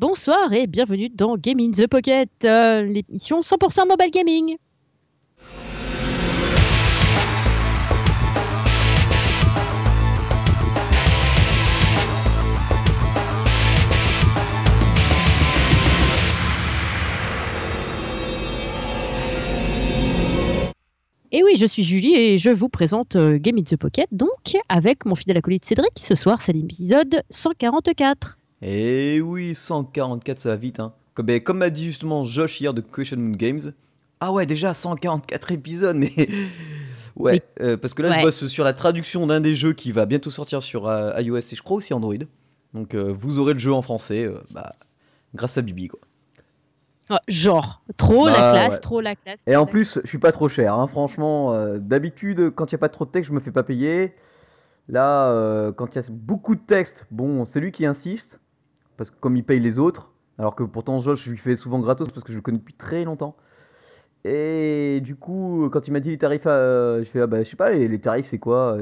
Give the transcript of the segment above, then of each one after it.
Bonsoir et bienvenue dans Game in the Pocket, euh, l'émission 100% mobile gaming. Et oui, je suis Julie et je vous présente euh, Game in the Pocket, donc avec mon fidèle acolyte Cédric. Ce soir, c'est l'épisode 144. Et oui, 144, ça va vite. Hein. Comme, ben, comme m'a dit justement Josh hier de Question Moon Games. Ah ouais, déjà 144 épisodes, mais. ouais, euh, parce que là, je bosse sur la traduction d'un des jeux qui va bientôt sortir sur euh, iOS et je crois aussi Android. Donc vous aurez le jeu en français, bah, grâce à Bibi, quoi. Oh, genre, trop la bah, classe, trop la classe. Et en plus, je suis pas trop cher, hein, franchement. Euh, d'habitude, quand il n'y a pas trop de texte, je me fais pas payer. Là, euh, quand il y a beaucoup de texte, bon, c'est lui qui insiste, parce que comme il paye les autres, alors que pourtant Josh, je lui fais souvent gratos parce que je le connais depuis très longtemps. Et du coup, quand il m'a dit les tarifs, euh, je fais, ah bah, je sais pas, les, tarifs c'est quoi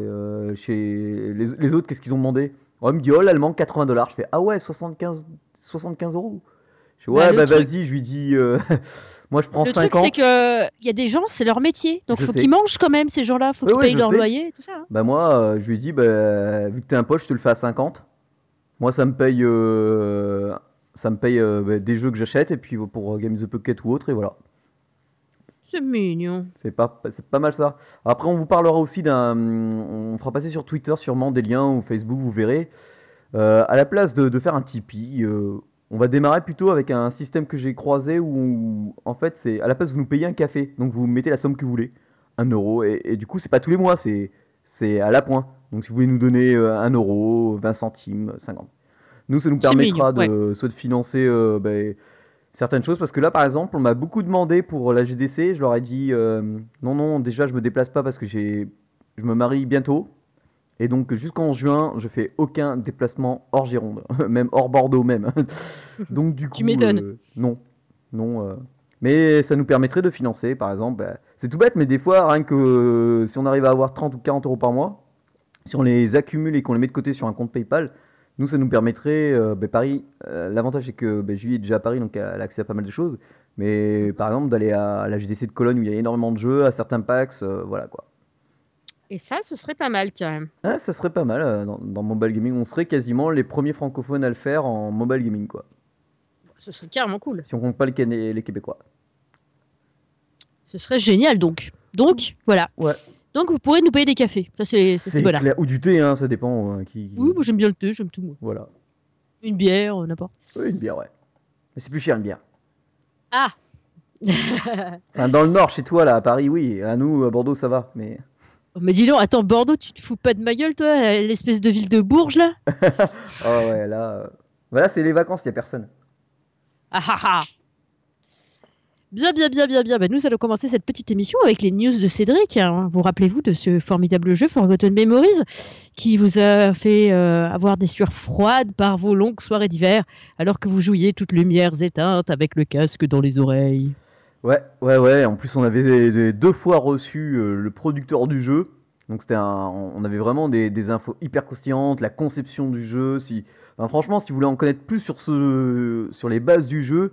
Chez les, autres, qu'est-ce qu'ils ont demandé? Oh, Il me dit, oh, l'allemand, 80 dollars. Je fais, ah ouais, 75, 75 euros ouais, bah, bah vas-y, je lui dis. Euh, moi, je prends le 50. Le truc, c'est que il y a des gens, c'est leur métier. Donc, il faut qu'ils mangent quand même, ces gens-là. Faut qu'ils payent leur loyer, tout ça. Hein. Bah, moi, euh, je lui dis, bah, vu que t'es un pote, je te le fais à 50. Moi, ça me paye, euh, ça me paye bah, des jeux que j'achète, et puis pour Games the Pocket ou autre, et voilà. C'est mignon. C'est pas, c'est pas mal ça. Après, on vous parlera aussi d'un. On fera passer sur Twitter sûrement des liens ou Facebook, vous verrez. à la place de, de faire un Tipeee, on va démarrer plutôt avec un système que j'ai croisé où, en fait, c'est à la place vous nous payez un café, donc vous mettez la somme que vous voulez, un euro, et, du coup, c'est pas tous les mois, c'est c'est à la point. Donc si vous voulez nous donner 1 euh, euro, 20 centimes, 50. Nous, ça nous permettra de soit de financer euh, ben, certaines choses, parce que là, par exemple, on m'a beaucoup demandé pour la GDC, je leur ai dit euh, non, non, déjà, je me déplace pas parce que j'ai je me marie bientôt. Et donc jusqu'en juin, je fais aucun déplacement hors Gironde, même hors Bordeaux même. donc du coup, tu m'étonnes. Euh, non, non. Euh, mais ça nous permettrait de financer, par exemple. Bah, c'est tout bête, mais des fois, rien que euh, si on arrive à avoir 30 ou 40 euros par mois, si on les accumule et qu'on les met de côté sur un compte PayPal, nous, ça nous permettrait. Bah, Paris, l'avantage c'est que bah, Julie est déjà à Paris, donc elle a accès à pas mal de choses. Mais par exemple, d'aller à la GDC de Cologne où il y a énormément de jeux, à certains packs, voilà quoi. Et ça, ce serait pas mal quand même. Ah, ça serait pas mal euh, dans, mobile gaming. On serait quasiment les premiers francophones à le faire en mobile gaming, quoi. Ce serait carrément cool. Si on compte pas les, les Québécois. Ce serait génial donc. Donc, voilà. Ouais. Donc vous pourrez nous payer des cafés. Ça c'est voilà. Ou du thé, hein, ça dépend. Euh, qui, Oui, moi j'aime bien le thé, j'aime tout moi. Voilà. Une bière, euh, n'importe. Oui, une bière, ouais. Mais c'est plus cher une bière. Ah. dans le nord, chez toi là, à Paris, oui. À nous, à Bordeaux, ça va, mais. Mais dis donc, attends, Bordeaux, tu te fous pas de ma gueule, toi, l'espèce de ville de Bourges, là? Oh ouais, là. Voilà, euh, c'est les vacances, y a personne. Ah ah ah Bien, bien, bien, bien, bien. Bah, nous allons commencer cette petite émission avec les news de Cédric. Hein. Vous rappelez-vous de ce formidable jeu Forgotten Memories qui vous a fait euh, avoir des sueurs froides par vos longues soirées d'hiver alors que vous jouiez toutes lumières éteintes avec le casque dans les oreilles Ouais, ouais, ouais. En plus, on avait deux fois reçu euh, le producteur du jeu. Donc c'était on avait vraiment des, infos hyper croustillantes, la conception du jeu. Si, franchement, si vous voulez en connaître plus sur ce, sur les bases du jeu,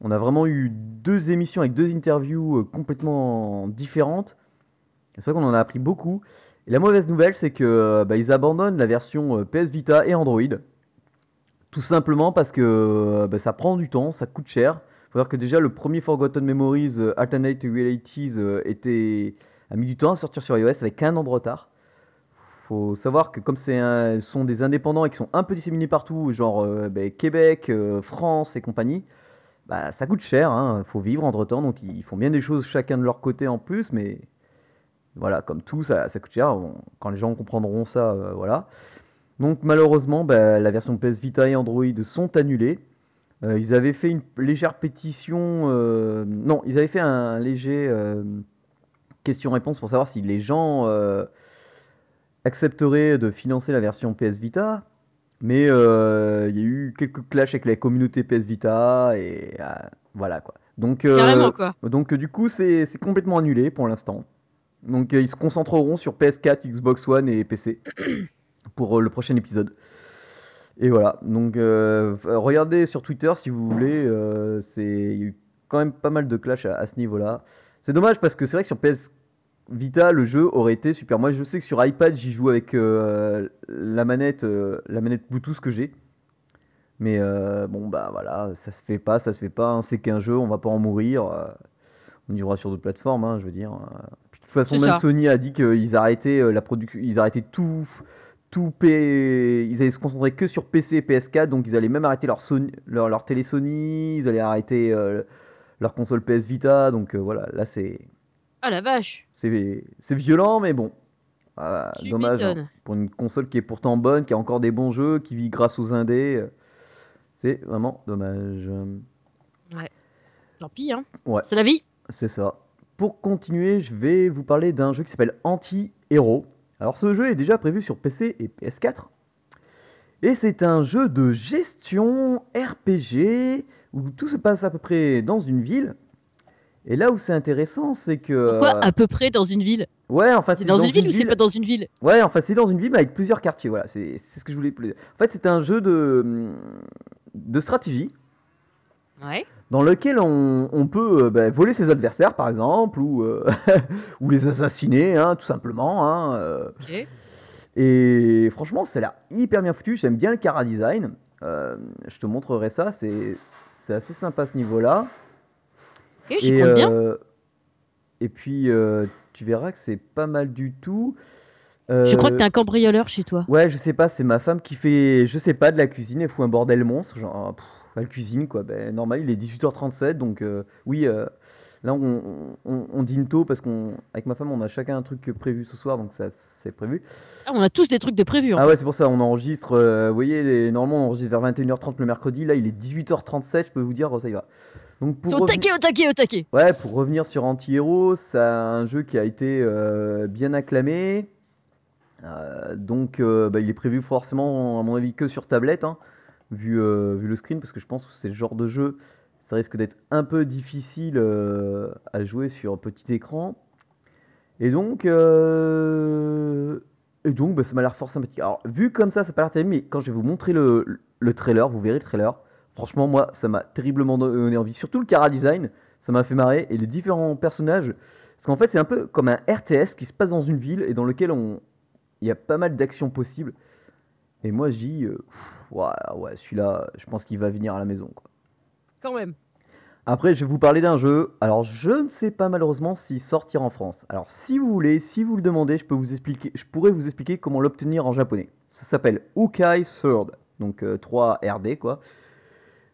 on a vraiment eu deux émissions avec deux interviews euh, complètement différentes. C'est vrai qu'on en a appris beaucoup. Et la mauvaise nouvelle, c'est que euh, bah, ils abandonnent la version PS Vita et Android. Tout simplement parce que bah, ça prend du temps, ça coûte cher faut dire que déjà le premier Forgotten Memories euh, Alternate Realities euh, était a mis du temps à sortir sur iOS avec un an de retard. Faut savoir que comme un, sont des indépendants et qui sont un peu disséminés partout, genre euh, ben, Québec, France et compagnie, bah, ça coûte cher, il hein. faut vivre entre temps, donc ils font bien des choses chacun de leur côté en plus, mais voilà, comme tout, ça, coûte cher. quand les gens comprendront ça, voilà. Donc malheureusement, bah, la version PS Vita et Android sont annulées. Euh, ils avaient fait une légère pétition. Euh, non, ils avaient fait un léger euh, question-réponse pour savoir si les gens accepteraient de financer la version PS Vita. Mais il y a eu quelques clashs avec la communauté PS Vita et voilà quoi. Donc, quoi. donc du coup c'est complètement annulé pour l'instant. Donc ils se concentreront sur PS4, Xbox One et PC pour le prochain épisode. Et voilà, donc euh, regardez sur Twitter si vous voulez, euh, c'est il y a eu quand même pas mal de clash à, à ce niveau-là. C'est dommage parce que c'est vrai que sur PS Vita le jeu aurait été super. Moi je sais que sur iPad j'y joue avec euh, la manette, euh, la manette Bluetooth que j'ai. Mais euh, bon bah voilà, ça se fait pas, ça se fait pas. hein. C'est qu'un jeu, on va pas en mourir. on y jouera sur d'autres plateformes, hein, je veux dire. Puis, de toute façon, même ça. Sony a dit qu'ils arrêtaient la production, ils arrêtaient tout, tout P... ils allaient se concentrer que sur PC et PS4, donc ils allaient même arrêter leur Sony, leur, leur télé Sony, ils allaient arrêter leur console PS Vita, donc voilà, là c'est, Ah la vache, c'est, violent, mais bon, Ah, dommage hein. pour une console qui est pourtant bonne, qui a encore des bons jeux, qui vit grâce aux indés, euh, c'est vraiment dommage. Tant pis, hein. Ouais. C'est la vie. C'est ça. Pour continuer, je vais vous parler d'un jeu qui s'appelle Anti-Hero. Alors ce jeu est déjà prévu sur PC et PS4. Et c'est un jeu de gestion RPG où tout se passe à peu près dans une ville. Et là où c'est intéressant, c'est que... Pourquoi euh, à peu près dans une ville? Ouais, enfin C'est dans, une ville ou c'est pas dans une ville? Ouais, enfin c'est dans une ville mais avec plusieurs quartiers. Voilà, c'est ce que je voulais. En fait, c'est un jeu de de stratégie Ouais. dans lequel on, on peut euh, bah, voler ses adversaires par exemple ou, euh, ou les assassiner hein, tout simplement hein, euh. Ok. et franchement ça a l'air hyper bien foutu j'aime bien le cara design Euh, je te montrerai ça c'est assez sympa à ce niveau et, compte bien. euh, et puis euh, tu verras que c'est pas mal du tout Je crois que Euh, t'es un cambrioleur chez toi. Ouais, je sais pas, c'est ma femme qui fait, je sais pas, de la cuisine, elle fout un bordel monstre, genre, pff, elle cuisine quoi, ben normal, il est 18h37, donc euh, oui, euh, là on, on, on dîne tôt parce qu'on, avec ma femme, on a chacun un truc prévu ce soir, donc ça c'est prévu. Ah, on a tous des trucs de prévu. En Ah fait. ouais, c'est pour ça, on enregistre, vous voyez, les- normalement on enregistre vers 21h30 le mercredi, là il est 18h37, je peux vous dire, oh, ça y va. Donc pour C'est au revenir- taquet, au taquet, au taquet. Ouais, pour revenir sur Anti-Hero, c'est un jeu qui a été euh, bien acclamé. Euh, donc, euh, bah, il est prévu forcément, à mon avis, que sur tablette, hein, vu, vu le screen, parce que je pense que c'est le genre de jeu, ça risque d'être un peu difficile à jouer sur petit écran. Et donc, euh, et donc bah, ça m'a l'air fort sympathique. Alors, vu comme ça, ça n'a pas l'air terrible, mais quand je vais vous montrer le, le trailer, vous verrez le trailer. Franchement, moi, ça m'a terriblement donné envie. Surtout le cara design, ça m'a fait marrer. Et les différents personnages, parce qu'en fait, c'est un peu comme un RTS qui se passe dans une ville et dans lequel on, il y a pas mal d'actions possibles. Et moi, je dis, euh, ouais, ouais, celui-là, je pense qu'il va venir à la maison. quoi. Quand même. Après, je vais vous parler d'un jeu. Alors, je ne sais pas malheureusement s'il sortira en France. Alors, si vous voulez, si vous le demandez, je peux vous expliquer, je pourrais vous expliquer comment l'obtenir en japonais. Ça s'appelle Ukai Third, donc euh, 3 RD quoi.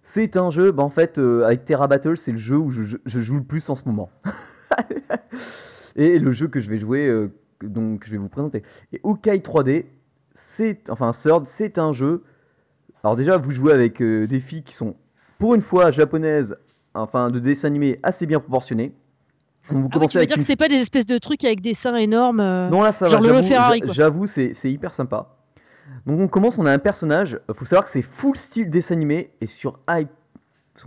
C'est un jeu, bah, en fait, euh, avec Terra Battle, c'est le jeu où je, je- je joue le plus en ce moment. Et le jeu que je vais jouer, euh, donc je vais vous présenter. Et Ukai 3D, c'est, enfin Third, c'est un jeu. Alors déjà, vous jouez avec euh, des filles qui sont, pour une fois, japonaises, enfin de dessins animés assez bien proportionnés. Donc, vous Ah oui, tu veux dire une que c'est pas des espèces de trucs avec des seins énormes euh, non, là, ça Genre va. J'avoue, c'est hyper sympa. Donc, on commence, on a un personnage. Faut savoir que c'est full style dessin animé et sur,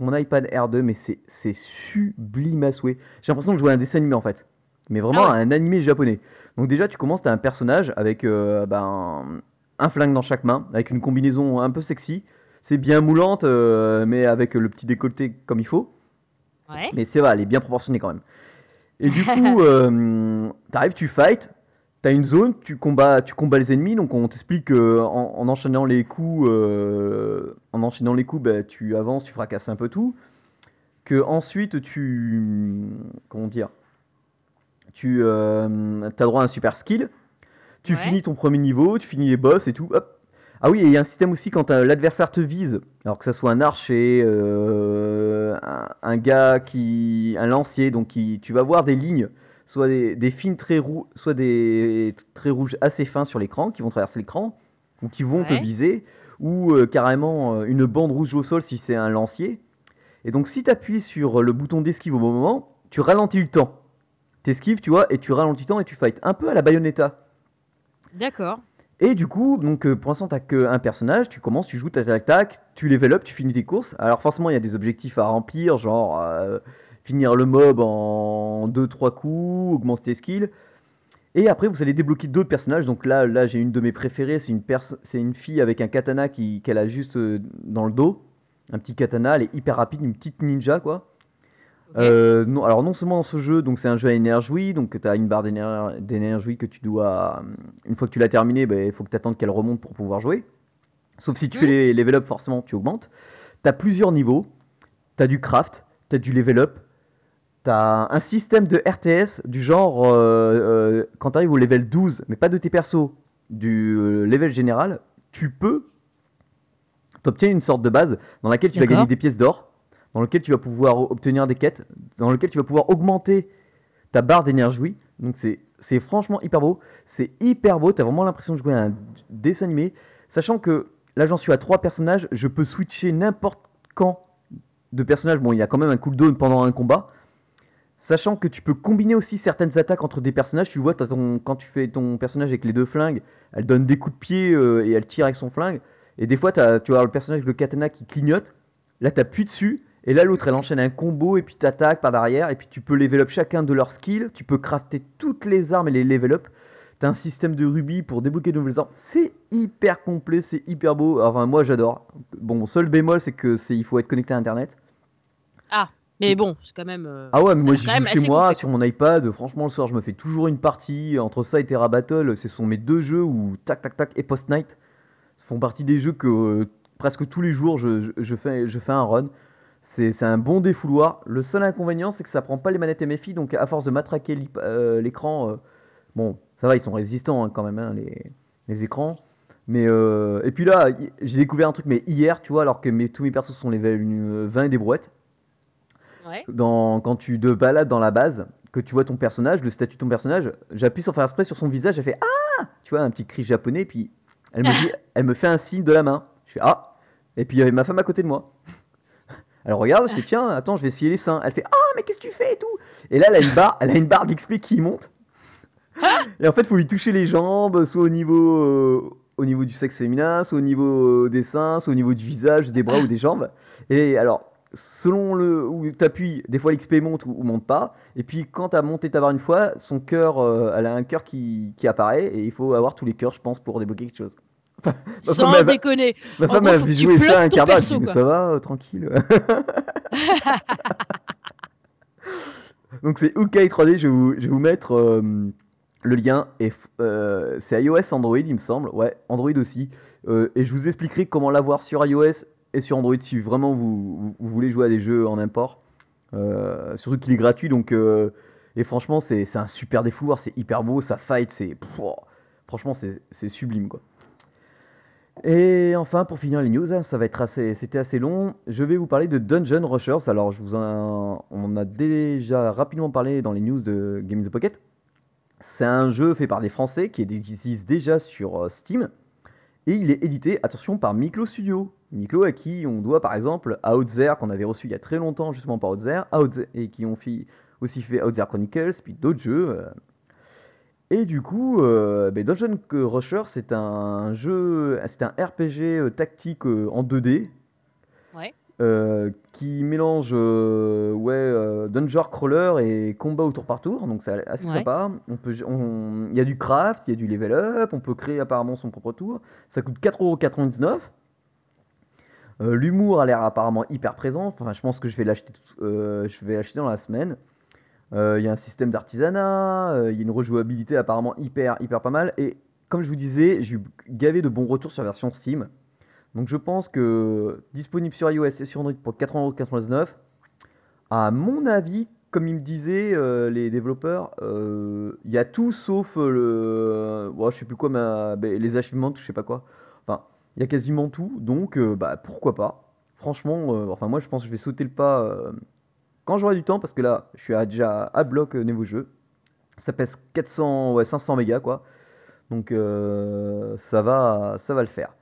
mon iPad R2, mais c'est sublime à souhait. J'ai l'impression de jouer à un dessin animé en fait. Mais vraiment Ah ouais. un animé japonais. Donc, déjà, tu commences, t'as un personnage avec euh, ben, un flingue dans chaque main, avec une combinaison un peu sexy. C'est bien moulante, euh, mais avec le petit décolleté comme il faut. Ouais. Mais c'est vrai, elle est bien proportionnée quand même. Et du coup, euh, t'arrives, tu fight, t'as une zone, tu combats, tu combats les ennemis, donc on t'explique que en, en enchaînant les coups, euh, en enchaînant les coups, bah, tu avances, tu fracasses un peu tout. Que ensuite tu, comment dire, tu euh, as droit à un super skill. Tu Ouais. finis ton premier niveau, tu finis les boss et tout. Hop. Ah oui, et il y a un système aussi quand euh, l'adversaire te vise, alors que ça soit un archer, euh, un, un gars qui, un lancier, donc qui, tu vas voir des lignes, soit des, des fines très roux, soit des traits rouges assez fins sur l'écran qui vont traverser l'écran ou qui vont te viser, ou euh, carrément euh, une bande rouge au sol si c'est un lancier. Et donc si tu appuies sur le bouton d'esquive au bon moment, tu ralentis le temps. T'esquives, tu vois, et tu ralentis le temps et tu fights. Un peu à la Bayonetta. D'accord. Et du coup, donc euh, pour l'instant, t'as qu'un personnage, tu commences, tu joues, tac tac tac, tu level up, tu finis tes courses. Alors forcément, il y a des objectifs à remplir, genre euh, finir le mob en 2-3 coups, augmenter tes skills. Et après, vous allez débloquer d'autres personnages. Donc là, là j'ai une de mes préférées. C'est une, fille avec un katana qui, qu'elle a juste euh, dans le dos. Un petit katana. Elle est hyper rapide, une petite ninja, quoi. Euh, non, alors non seulement dans ce jeu, donc c'est un jeu à énergie, donc tu as une barre d'énergie que tu dois, une fois que tu l'as terminé, ben, il faut que tu attendes qu'elle remonte pour pouvoir jouer. Sauf si tu fais les level up, forcément tu augmentes. Tu as plusieurs niveaux, tu as du craft, tu as du level up, tu as un système de RTS du genre, euh, euh, quand tu arrives au level 12, mais pas de tes persos, du level général, tu peux t'obtenir une sorte de base dans laquelle tu vas gagner des pièces d'or dans lequel tu vas pouvoir obtenir des quêtes, dans lequel tu vas pouvoir augmenter ta barre d'énergie. Donc c'est franchement hyper beau. C'est hyper beau, tu as vraiment l'impression de jouer à un dessin animé. Sachant que là j'en suis à trois personnages, je peux switcher n'importe quand de personnage. Bon, il y a quand même un cooldown pendant un combat. Sachant que tu peux combiner aussi certaines attaques entre des personnages. Tu vois, quand tu fais ton personnage avec les deux flingues, elle donne des coups de pied euh, et elle tire avec son flingue. Et des fois, as, tu vas le personnage avec le katana qui clignote. Là, tu appuies dessus et là, l'autre, elle enchaîne un combo et puis t'attaques par derrière. Et puis tu peux level up chacun de leurs skills. Tu peux crafter toutes les armes et les level up. T'as un système de rubis pour débloquer de nouvelles armes. C'est hyper complet, c'est hyper beau. Enfin, moi j'adore. Bon, seul bémol, c'est que il faut être connecté à internet. Ah, mais bon, c'est quand même. Euh, ah ouais, mais moi j'y joue chez moi sur mon iPad. Franchement, le soir, je me fais toujours une partie. Entre ça et Terra Battle, ce sont mes deux jeux où tac tac tac et Post Night font partie des jeux que euh, presque tous les jours je, fais, je fais un run. C'est un bon défouloir. Le seul inconvénient, c'est que ça prend pas les manettes MFI, donc à force de matraquer euh, l'écran, euh, bon, ça va, ils sont résistants hein, quand même, hein, les, écrans. Mais et puis là, j'ai découvert un truc, mais hier, tu vois, alors que mes, tous mes persos sont les 20 et des brouettes. Dans, quand tu te balades dans la base, que tu vois ton personnage, le statut de ton personnage, j'appuie sans faire spray sur son visage, elle fait Ah Tu vois, un petit cri japonais, puis elle me, dit, elle me fait un signe de la main. Je fais Ah Et puis il y avait ma femme à côté de moi. Elle regarde, je fais tiens, attends, je vais essayer les seins. Elle fait ah mais qu'est-ce que tu fais et tout? Et là elle a une barre, elle a une barre d'XP qui monte. Et en fait, il faut lui toucher les jambes, soit au niveau euh, au niveau du sexe féminin, soit au niveau euh, des seins, soit au niveau du visage, des bras ou des jambes. Et alors, selon le où tu appuies, des fois l'XP monte ou, monte pas. Et puis quand tu as monté ta barre une fois, son cœur, euh, elle a un cœur qui, qui apparaît et il faut avoir tous les cœurs, je pense, pour débloquer quelque chose. Sans déconner. Ma femme a joué ça un quart d'heure, ça va, euh, tranquille. Donc c'est Ukai 3D, je vais vous, je vais vous mettre euh, le lien. Et c'est iOS, Android, il me semble. Ouais, Android aussi. et je vous expliquerai comment l'avoir sur iOS et sur Android si vraiment vous, voulez jouer à des jeux en import. surtout qu'il est gratuit, donc et franchement c'est un super défouloir, c'est hyper beau, ça fight, c'est franchement c'est sublime quoi. Et enfin, pour finir les news, hein, ça va être assez, c'était assez long. Je vais vous parler de Dungeon Rushers. Alors, je vous en, on a déjà rapidement parlé dans les news de Games the Pocket. C'est un jeu fait par des Français qui existe déjà sur euh, Steam. Et il est édité, attention, par Miklo Studio. Miklo à qui on doit par exemple Outzer, qu'on avait reçu il y a très longtemps justement par Outzer, et qui ont aussi fait Outzer Chronicles, puis d'autres jeux. Euh, et du coup, euh, ben, Dungeon Rusher, c'est un jeu, c'est un RPG euh, tactique en 2D. qui mélange ouais, dungeon crawler et combat au tour par tour, donc c'est assez sympa. On peut, il y a du craft, il y a du level up, on peut créer apparemment son propre tour. Ça coûte 4,99€. L'humour a l'air apparemment hyper présent. Enfin, je pense que je vais l'acheter, l'acheter dans la semaine. Euh, il y a un système d'artisanat, euh, il y a une rejouabilité apparemment hyper, hyper pas mal. Et comme je vous disais, j'ai eu gavé de bons retours sur la version Steam. Donc je pense que disponible sur iOS et sur Android pour 4,99€. À mon avis, comme ils me disaient euh, les développeurs, il y a tout sauf le. je sais plus quoi, ben, les achievements, je sais pas quoi. Il y a quasiment tout, donc bah, pourquoi pas. Franchement, enfin moi je pense que je vais sauter le pas quand j'aurai du temps, parce que là, je suis déjà à bloc euh, niveau jeu. Ça pèse 400, ouais, 500 mégas, quoi. Donc euh, ça, va, ça va le faire.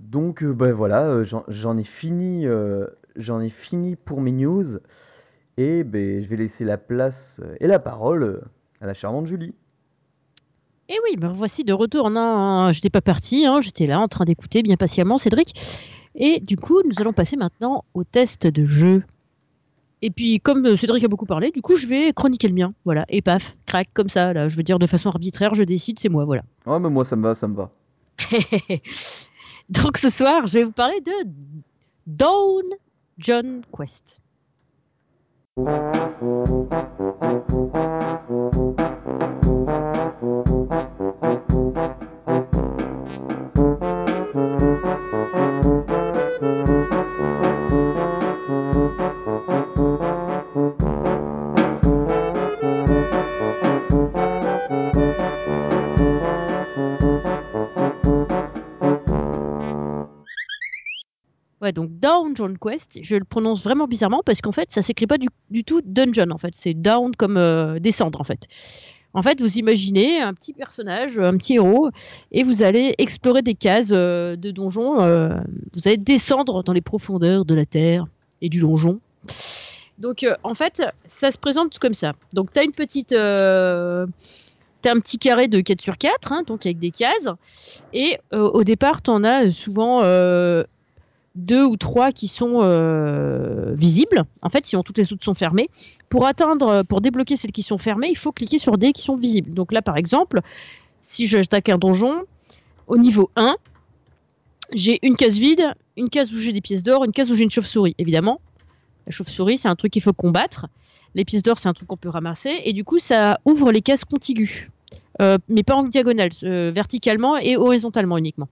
Donc euh, ben voilà, j'en ai fini, ai fini pour mes news. Et ben, je vais laisser la place et la parole à la charmante Julie. Et oui, ben voici de retour. Non, j'étais pas parti, hein, j'étais là en train d'écouter bien patiemment Cédric. Et du coup, nous allons passer maintenant au test de jeu. Et puis, comme euh, Cédric a beaucoup parlé, du coup, je vais chroniquer le mien. Voilà. Et paf, crac, comme ça, là. Je veux dire, de façon arbitraire, je décide, c'est moi, voilà. Ouais, mais moi, ça me va, ça me va. Donc, ce soir, je vais vous parler de Dawn John Quest. Donc John Quest, je le prononce vraiment bizarrement parce qu'en fait, ça s'écrit pas du, tout dungeon en fait, c'est down comme euh, descendre en fait. En fait, vous imaginez un petit personnage, un petit héros, et vous allez explorer des cases euh, de donjons. Euh, vous allez descendre dans les profondeurs de la terre et du donjon. Donc, euh, en fait, ça se présente comme ça. Donc, tu as une petite. T'as un petit carré de 4 sur 4, hein, donc avec des cases. Et au départ, t'en as souvent deux ou trois qui sont euh, visibles. En fait, sinon toutes les autres sont fermées. Pour atteindre, pour débloquer celles qui sont fermées, il faut cliquer sur des qui sont visibles. Donc là, par exemple, si j'attaque un donjon, au niveau 1, j'ai une case vide, une case où j'ai des pièces d'or, une case où j'ai une chauve-souris. Évidemment, la chauve-souris, c'est un truc qu'il faut combattre. Les pièces d'or, c'est un truc qu'on peut ramasser. Et du coup, ça ouvre les cases contiguës. Euh, mais pas en diagonale, euh, verticalement et horizontalement uniquement.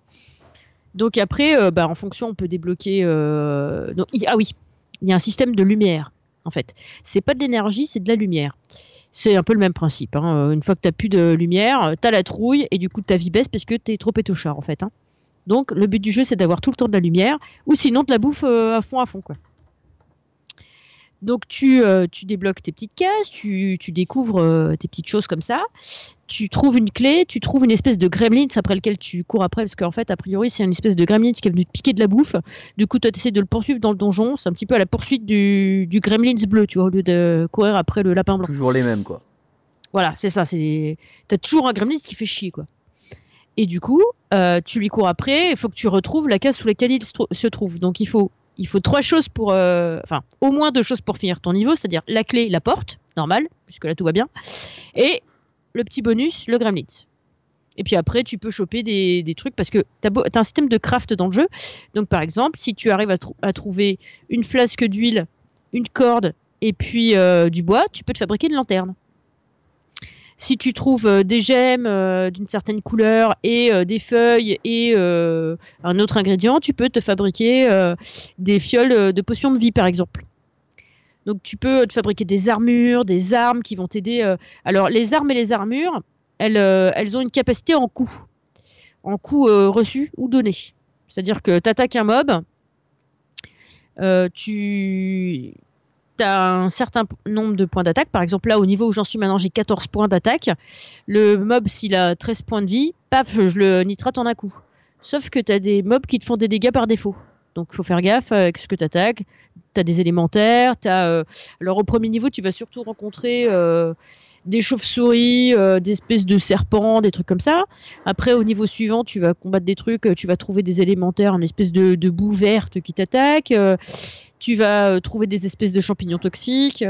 Donc après, euh, bah, en fonction, on peut débloquer. euh, ah oui, il y a un système de lumière, en fait. C'est pas de l'énergie, c'est de la lumière. C'est un peu le même principe. hein. Une fois que tu plus de lumière, tu as la trouille et du coup ta vie baisse parce que tu es trop étouchard en fait. hein. Donc le but du jeu c'est d'avoir tout le temps de la lumière ou sinon de la bouffe euh, à fond à fond quoi. Donc tu, euh, tu débloques tes petites cases, tu, tu découvres euh, tes petites choses comme ça, tu trouves une clé, tu trouves une espèce de gremlin après lequel tu cours après parce qu'en fait a priori c'est une espèce de gremlin qui est venu te piquer de la bouffe. Du coup tu essaies de le poursuivre dans le donjon, c'est un petit peu à la poursuite du, du gremlins bleu, tu vois, au lieu de courir après le lapin blanc. Toujours les mêmes, quoi. Voilà, c'est ça. C'est t'as toujours un gremlin qui fait chier quoi. Et du coup, euh, tu lui cours après. Il faut que tu retrouves la case sous laquelle il se trouve. Donc il faut il faut trois choses pour, euh, enfin au moins deux choses pour finir ton niveau, c'est-à-dire la clé, la porte, normal, puisque là tout va bien, et le petit bonus, le gremlins. Et puis après, tu peux choper des, trucs parce que tu as, un système de craft dans le jeu. Donc par exemple, si tu arrives à trouver une flasque d'huile, une corde et puis euh, du bois, tu peux te fabriquer une lanterne. Si tu trouves euh, des gemmes euh, d'une certaine couleur et euh, des feuilles et un autre ingrédient, tu peux te fabriquer des fioles de potions de vie, par exemple. Donc tu peux te fabriquer des armures, des armes qui vont t'aider. Alors les armes et les armures, elles, ont une capacité en coût, en coût reçu ou donné. C'est-à-dire que tu attaques un mob, tu as un certain nombre de points d'attaque. Par exemple, là, au niveau où j'en suis maintenant, j'ai 14 points d'attaque. Le mob, s'il a 13 points de vie, paf, je le nitrate en un coup. Sauf que tu as des mobs qui te font des dégâts par défaut. Donc, faut faire gaffe avec ce que tu attaques. Tu des élémentaires. As, euh, Alors, au premier niveau, tu vas surtout rencontrer euh, des chauves-souris, euh, des espèces de serpents, des trucs comme ça. Après, au niveau suivant, tu vas combattre des trucs. euh, Tu vas trouver des élémentaires, une espèce de, boue verte qui t'attaque. euh, tu vas trouver des espèces de champignons toxiques.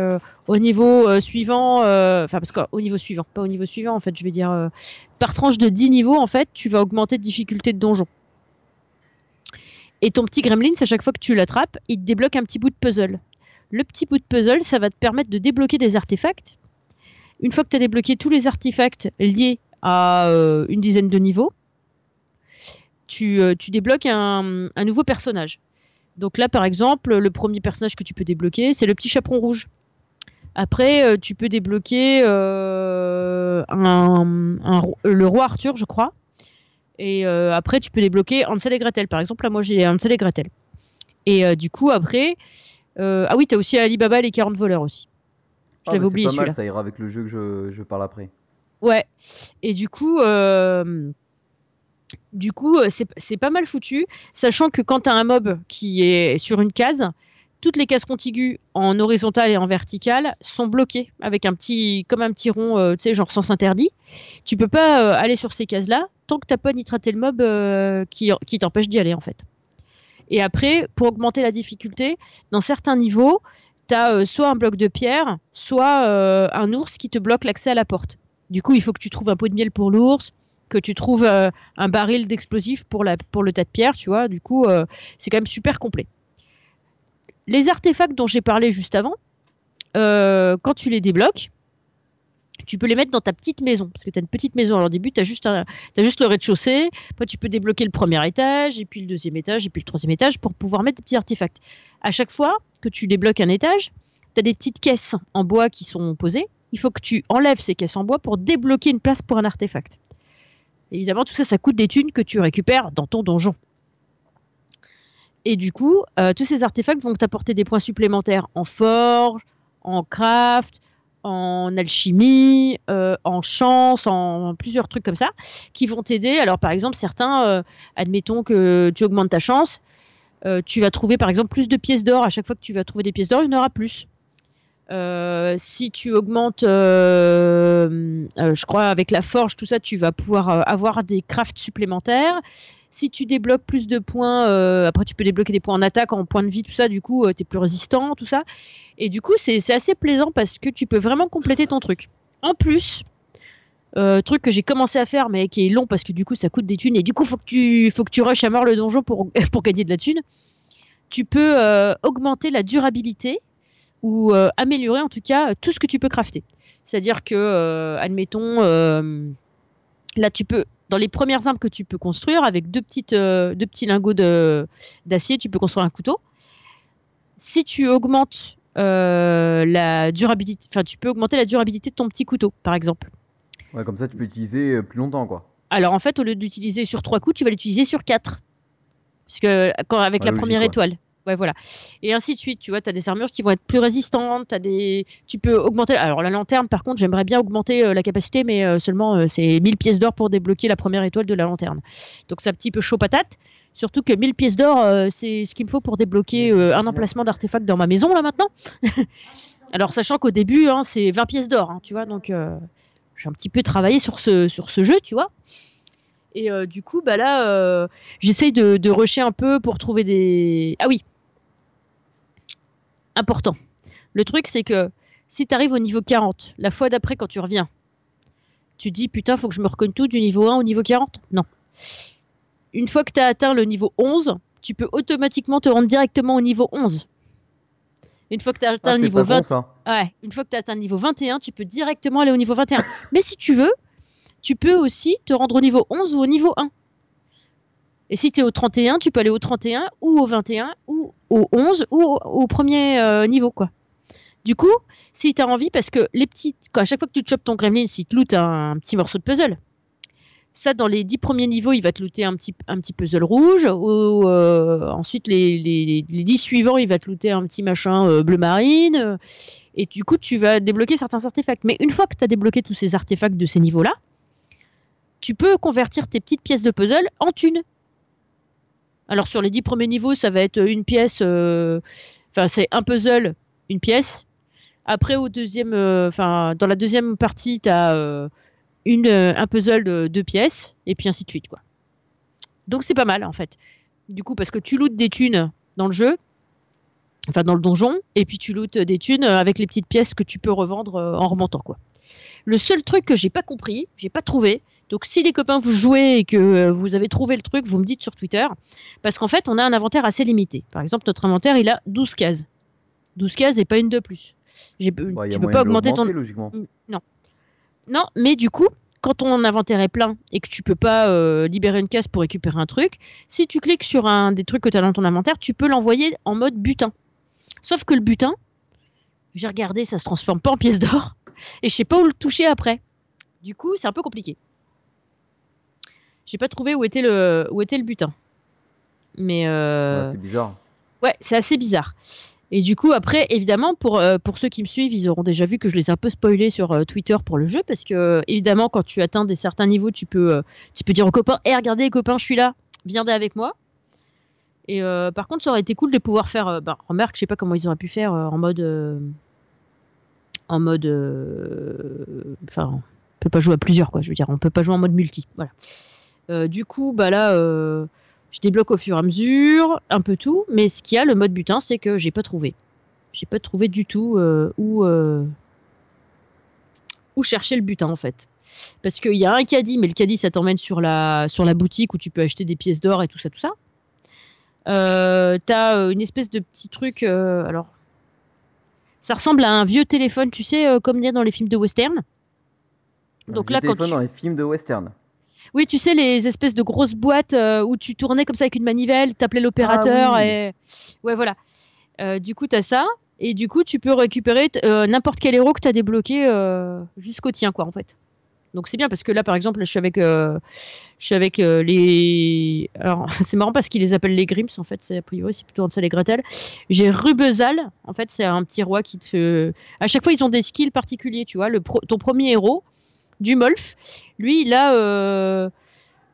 au niveau suivant, enfin parce qu'au niveau suivant, pas au niveau suivant en fait, je vais dire par tranche de 10 niveaux en fait, tu vas augmenter de difficulté de donjon. Et ton petit gremlin, à chaque fois que tu l'attrapes, il te débloque un petit bout de puzzle. Le petit bout de puzzle, ça va te permettre de débloquer des artefacts. Une fois que tu as débloqué tous les artefacts liés à euh, une dizaine de niveaux, tu, euh, tu débloques un, nouveau personnage. Donc là, par exemple, le premier personnage que tu peux débloquer, c'est le petit chaperon rouge. Après, euh, tu peux débloquer le roi Arthur, je crois. Et après, tu peux débloquer Hansel et Gretel. Par exemple, là, moi, j'ai Hansel et Gretel. Et du coup, après... ah oui, t'as aussi Alibaba et les 40 voleurs aussi. Je Ah, l'avais mais oublié celui-là. ça ira avec le jeu que je, je parle après. Ouais. Et du coup, euh, du coup, euh, c'est pas mal foutu, sachant que quand t'as un mob qui est sur une case, toutes les cases contiguës en horizontal et en vertical sont bloquées avec un petit, comme un petit rond, euh, tu sais, genre sens interdit. Tu peux pas euh, aller sur ces cases-là tant que t'as pas nitraté le mob qui, qui t'empêche d'y aller en fait. Et après, pour augmenter la difficulté, dans certains niveaux, t'as euh, soit un bloc de pierre, soit euh, un ours qui te bloque l'accès à la porte. Du coup, il faut que tu trouves un pot de miel pour l'ours, que tu trouves euh, un baril d'explosifs pour, le tas de pierre, tu vois. Du coup, c'est quand même super complet. Les artefacts dont j'ai parlé juste avant, quand tu les débloques, tu peux les mettre dans ta petite maison. Parce que tu as une petite maison. Alors, au début, tu as juste, le rez-de-chaussée. Après, tu peux débloquer le premier étage, et puis le deuxième étage, et puis le troisième étage pour pouvoir mettre des petits artefacts. À chaque fois que tu débloques un étage, tu as des petites caisses en bois qui sont posées. Il faut que tu enlèves ces caisses en bois pour débloquer une place pour un artefact. Évidemment, tout ça, ça coûte des thunes que tu récupères dans ton donjon. Et du coup, euh, tous ces artefacts vont t'apporter des points supplémentaires en forge, en craft, en alchimie, euh, en chance, en plusieurs trucs comme ça, qui vont t'aider. Alors, par exemple, certains, euh, admettons que tu augmentes ta chance, euh, tu vas trouver par exemple plus de pièces d'or. À chaque fois que tu vas trouver des pièces d'or, il y en aura plus. Si tu augmentes, je crois, avec la forge, tout ça, tu vas pouvoir avoir des crafts supplémentaires. Si tu débloques plus de points, euh, après tu peux débloquer des points en attaque, en points de vie, tout ça, du coup, tu es plus résistant, tout ça. Et du coup, c'est assez plaisant parce que tu peux vraiment compléter ton truc. En plus, euh, truc que j'ai commencé à faire, mais qui est long parce que du coup, ça coûte des thunes et du coup, faut que tu, faut que tu rushes à mort le donjon pour, pour gagner de la thune. Tu peux euh, augmenter la durabilité ou euh, améliorer en tout cas tout ce que tu peux crafter. C'est-à-dire que, euh, admettons, euh, là tu peux, dans les premières armes que tu peux construire, avec deux, petites, euh, deux petits lingots d'acier, tu peux construire un couteau. Si tu augmentes euh, la durabilité, enfin tu peux augmenter la durabilité de ton petit couteau, par exemple. Ouais, comme ça, tu peux utiliser euh, plus longtemps, quoi. Alors en fait, au lieu d'utiliser sur trois coups, tu vas l'utiliser sur quatre. Parce que quand, avec Ouais, la logique, première ouais. étoile. Ouais, voilà. Et ainsi de suite, tu vois, tu as des armures qui vont être plus résistantes, t'as des... tu peux augmenter... Alors la lanterne, par contre, j'aimerais bien augmenter euh, la capacité, mais euh, seulement euh, c'est 1000 pièces d'or pour débloquer la première étoile de la lanterne. Donc c'est un petit peu chaud patate. Surtout que 1000 pièces d'or, c'est ce qu'il me faut pour débloquer un emplacement d'artefact dans ma maison, là, maintenant. Alors sachant qu'au début, hein, c'est 20 pièces d'or, hein, tu vois, donc j'ai un petit peu travaillé sur ce, sur ce jeu, tu vois. Et euh, du coup, bah là, euh, j'essaye de, de rusher un peu pour trouver des. Ah oui Important. Le truc, c'est que si tu arrives au niveau 40, la fois d'après, quand tu reviens, tu dis putain, faut que je me recogne tout du niveau 1 au niveau 40 Non. Une fois que tu as atteint le niveau 11, tu peux automatiquement te rendre directement au niveau 11. Une fois que tu as atteint Ah, le niveau pas 20, bon, ça. Ouais, une fois que tu as atteint le niveau 21, tu peux directement aller au niveau 21. Mais si tu veux, tu peux aussi te rendre au niveau 11 ou au niveau 1. Et si tu es au 31, tu peux aller au 31 ou au 21 ou au 11 ou au, premier euh, niveau quoi. Du coup, si tu as envie parce que les petits quand à chaque fois que tu te chopes ton gremlin, si te loot un, petit morceau de puzzle. Ça, dans les 10 premiers niveaux, il va te looter un petit, puzzle rouge. Ou, euh, ensuite, les, les, les 10 suivants, il va te looter un petit machin euh, bleu marine. et du coup, tu vas débloquer certains artefacts. Mais une fois que tu as débloqué tous ces artefacts de ces niveaux-là, tu peux convertir tes petites pièces de puzzle en thunes. Alors sur les 10 premiers niveaux, ça va être une pièce, euh, enfin c'est un puzzle, une pièce. Après au deuxième, euh, dans la deuxième partie, tu as une, euh, un puzzle de deux pièces, et puis ainsi de suite quoi. Donc c'est pas mal en fait. Du coup parce que tu lootes des thunes dans le jeu, enfin dans le donjon, et puis tu lootes des thunes avec les petites pièces que tu peux revendre en remontant quoi. Le seul truc que j'ai pas compris, j'ai pas trouvé, donc si les copains vous jouez et que euh, vous avez trouvé le truc, vous me dites sur Twitter, parce qu'en fait on a un inventaire assez limité. Par exemple notre inventaire il a 12 cases. 12 cases et pas une de plus. Bah, tu peux pas augmenter ton... logiquement. Non. Non, mais du coup, quand ton inventaire est plein et que tu peux pas euh, libérer une case pour récupérer un truc, si tu cliques sur un des trucs que tu as dans ton inventaire, tu peux l'envoyer en mode butin. Sauf que le butin, j'ai regardé, ça se transforme pas en pièce d'or et je sais pas où le toucher après. Du coup, c'est un peu compliqué. J'ai pas trouvé où était le où était le butin. Mais euh... Ouais, c'est bizarre. Ouais, c'est assez bizarre. Et du coup, après, évidemment, pour, euh, pour ceux qui me suivent, ils auront déjà vu que je les ai un peu spoilés sur euh, Twitter pour le jeu, parce que, euh, évidemment, quand tu atteins des certains niveaux, tu peux, tu peux dire aux copains, hé, regardez, les copains, je suis là, viendez avec moi. Et par contre, ça aurait été cool de pouvoir faire, bah, remarque, je sais pas comment ils auraient pu faire en mode, en mode, enfin, on peut pas jouer à plusieurs, quoi, je veux dire, on peut pas jouer en mode multi, voilà. Euh, du coup, bah là, euh, je débloque au fur et à mesure, un peu tout, mais ce qu'il y a, le mode butin, c'est que j'ai pas trouvé. j'ai pas trouvé du tout euh, où, où chercher le butin en fait. Parce qu'il y a un caddie, mais le caddie ça t'emmène sur la, sur la boutique où tu peux acheter des pièces d'or et tout ça, tout ça. Euh, T'as une espèce de petit truc, euh, alors ça ressemble à un vieux téléphone, tu sais, euh, comme il y a dans les films de western. Donc là, quand téléphone tu... dans les films de western. Oui, tu sais, les espèces de grosses boîtes euh, où tu tournais comme ça avec une manivelle, t'appelais l'opérateur Ah oui. et. Ouais, voilà. Euh, du coup, t'as ça. Et du coup, tu peux récupérer euh, n'importe quel héros que t'as débloqué jusqu'au tien, quoi, en fait. Donc c'est bien parce que là, par exemple, je suis avec, je suis avec les. Alors, c'est marrant parce qu'ils les appellent les Grims, en fait, c'est a priori, c'est plutôt ça les Gretel. J'ai Rubezal, en fait, c'est un petit roi qui te. À chaque fois, ils ont des skills particuliers, tu vois. Le pro- Ton premier héros, du Molf, lui, il a euh,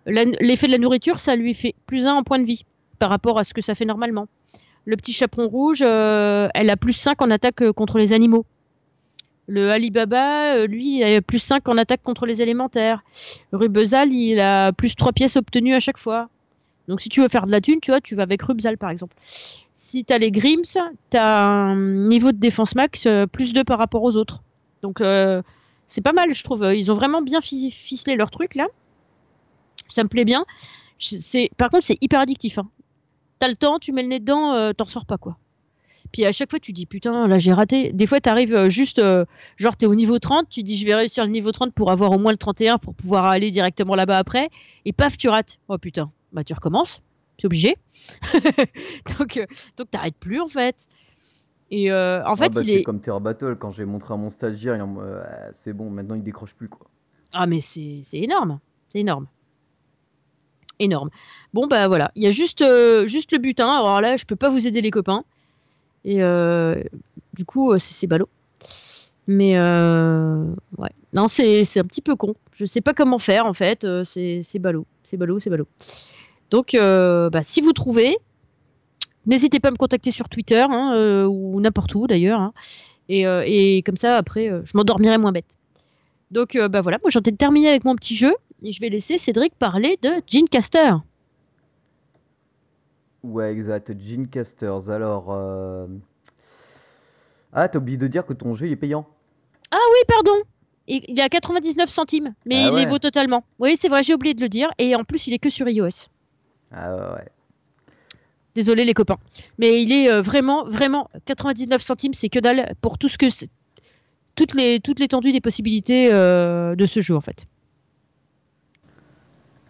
l'effet de la nourriture, ça lui fait plus un en point de vie par rapport à ce que ça fait normalement. Le petit chaperon rouge, euh, elle a plus 5 en attaque euh, contre les animaux. Le Alibaba, lui, il a plus 5 en attaque contre les élémentaires. Rubezal, il a plus 3 pièces obtenues à chaque fois. Donc si tu veux faire de la thune, tu vois, tu vas avec Rubzal par exemple. Si t'as les Grims, t'as un niveau de défense max plus 2 par rapport aux autres. Donc euh, c'est pas mal, je trouve. Ils ont vraiment bien fi- ficelé leur truc là. Ça me plaît bien. Par contre, c'est hyper addictif. Hein. T'as le temps, tu mets le nez dedans, euh, t'en sors pas quoi. Puis à chaque fois, tu dis putain, là j'ai raté. Des fois, t'arrives euh, juste, euh, genre t'es au niveau 30, tu dis je vais réussir le niveau 30 pour avoir au moins le 31 pour pouvoir aller directement là-bas après. Et paf, tu rates. Oh putain, bah tu recommences, c'est obligé. donc, euh, donc t'arrêtes plus en fait. Et euh, en fait, ah bah, il c'est est. comme Terra Battle quand j'ai montré à mon stagiaire, euh, c'est bon, maintenant il décroche plus quoi. Ah mais c'est c'est énorme, c'est énorme. Énorme. Bon bah voilà, il y a juste euh, juste le butin. Alors là, je peux pas vous aider les copains. Et du coup, c'est c'est ballot. Mais ouais, non, c'est c'est un petit peu con. Je sais pas comment faire en fait. c'est c'est ballot, c'est ballot, c'est ballot. Donc bah, si vous trouvez, n'hésitez pas à me contacter sur Twitter hein, euh, ou n'importe où d'ailleurs. hein. Et, euh, et comme ça, après, euh, je m'endormirai moins bête. Donc bah voilà, moi j'en ai terminé avec mon petit jeu et je vais laisser Cédric parler de Gene Caster. Ouais, exact. Gene Casters. Alors, euh... ah, t'as oublié de dire que ton jeu il est payant. Ah oui, pardon. Il est à 99 centimes, mais Ah il les vaut totalement. Oui, c'est vrai, j'ai oublié de le dire. Et en plus, il est que sur iOS. Ah ouais, ouais. Désolé les copains. Mais il est euh, vraiment, vraiment 99 centimes, c'est que dalle pour tout ce que c'est. Toutes les, toute l'étendue des possibilités euh, de ce jeu en fait.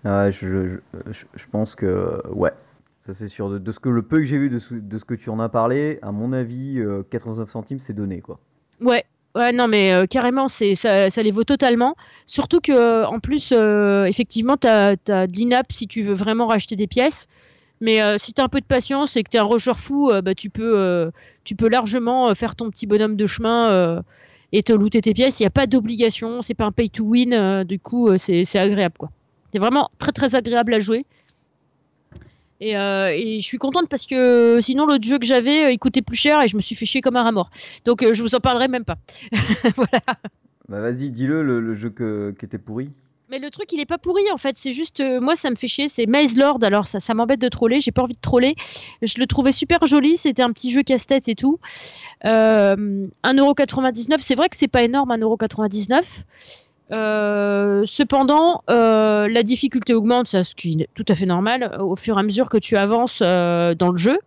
Ah, je, je, je- pense que ouais, ça c'est sûr. De, de ce que le peu que j'ai vu de ce, de ce que tu en as parlé, à mon avis, euh, 89 centimes c'est donné quoi. Ouais, ouais, non, mais euh, carrément, c'est ça, ça les vaut totalement. Surtout que, euh, en plus, euh, effectivement, t'as as de l'INAP si tu veux vraiment racheter des pièces. Mais euh, si t'as un peu de patience et que t'es un rusher fou, euh, bah, tu peux, euh, tu peux largement faire ton petit bonhomme de chemin et te looter tes pièces. Il n'y a pas d'obligation, c'est pas un pay to win. du coup, c'est c'est agréable, quoi. C'est vraiment très très agréable à jouer. Et, et je suis contente parce que sinon l'autre jeu que j'avais il coûtait plus cher et je me suis fait chier comme un rat mort. Donc je vous en parlerai même pas. voilà. Bah vas-y, dis-le le, le jeu que, qui était pourri. Mais le truc il est pas pourri en fait, c'est juste euh, moi ça me fait chier, c'est Maze Lord. Alors ça, ça m'embête de troller, j'ai pas envie de troller. Je le trouvais super joli, c'était un petit jeu casse-tête et tout. Euh, 1,99€, c'est vrai que c'est pas énorme 1,99€. Euh, cependant, euh, la difficulté augmente, ça, ce qui est tout à fait normal, au fur et à mesure que tu avances euh, dans le jeu,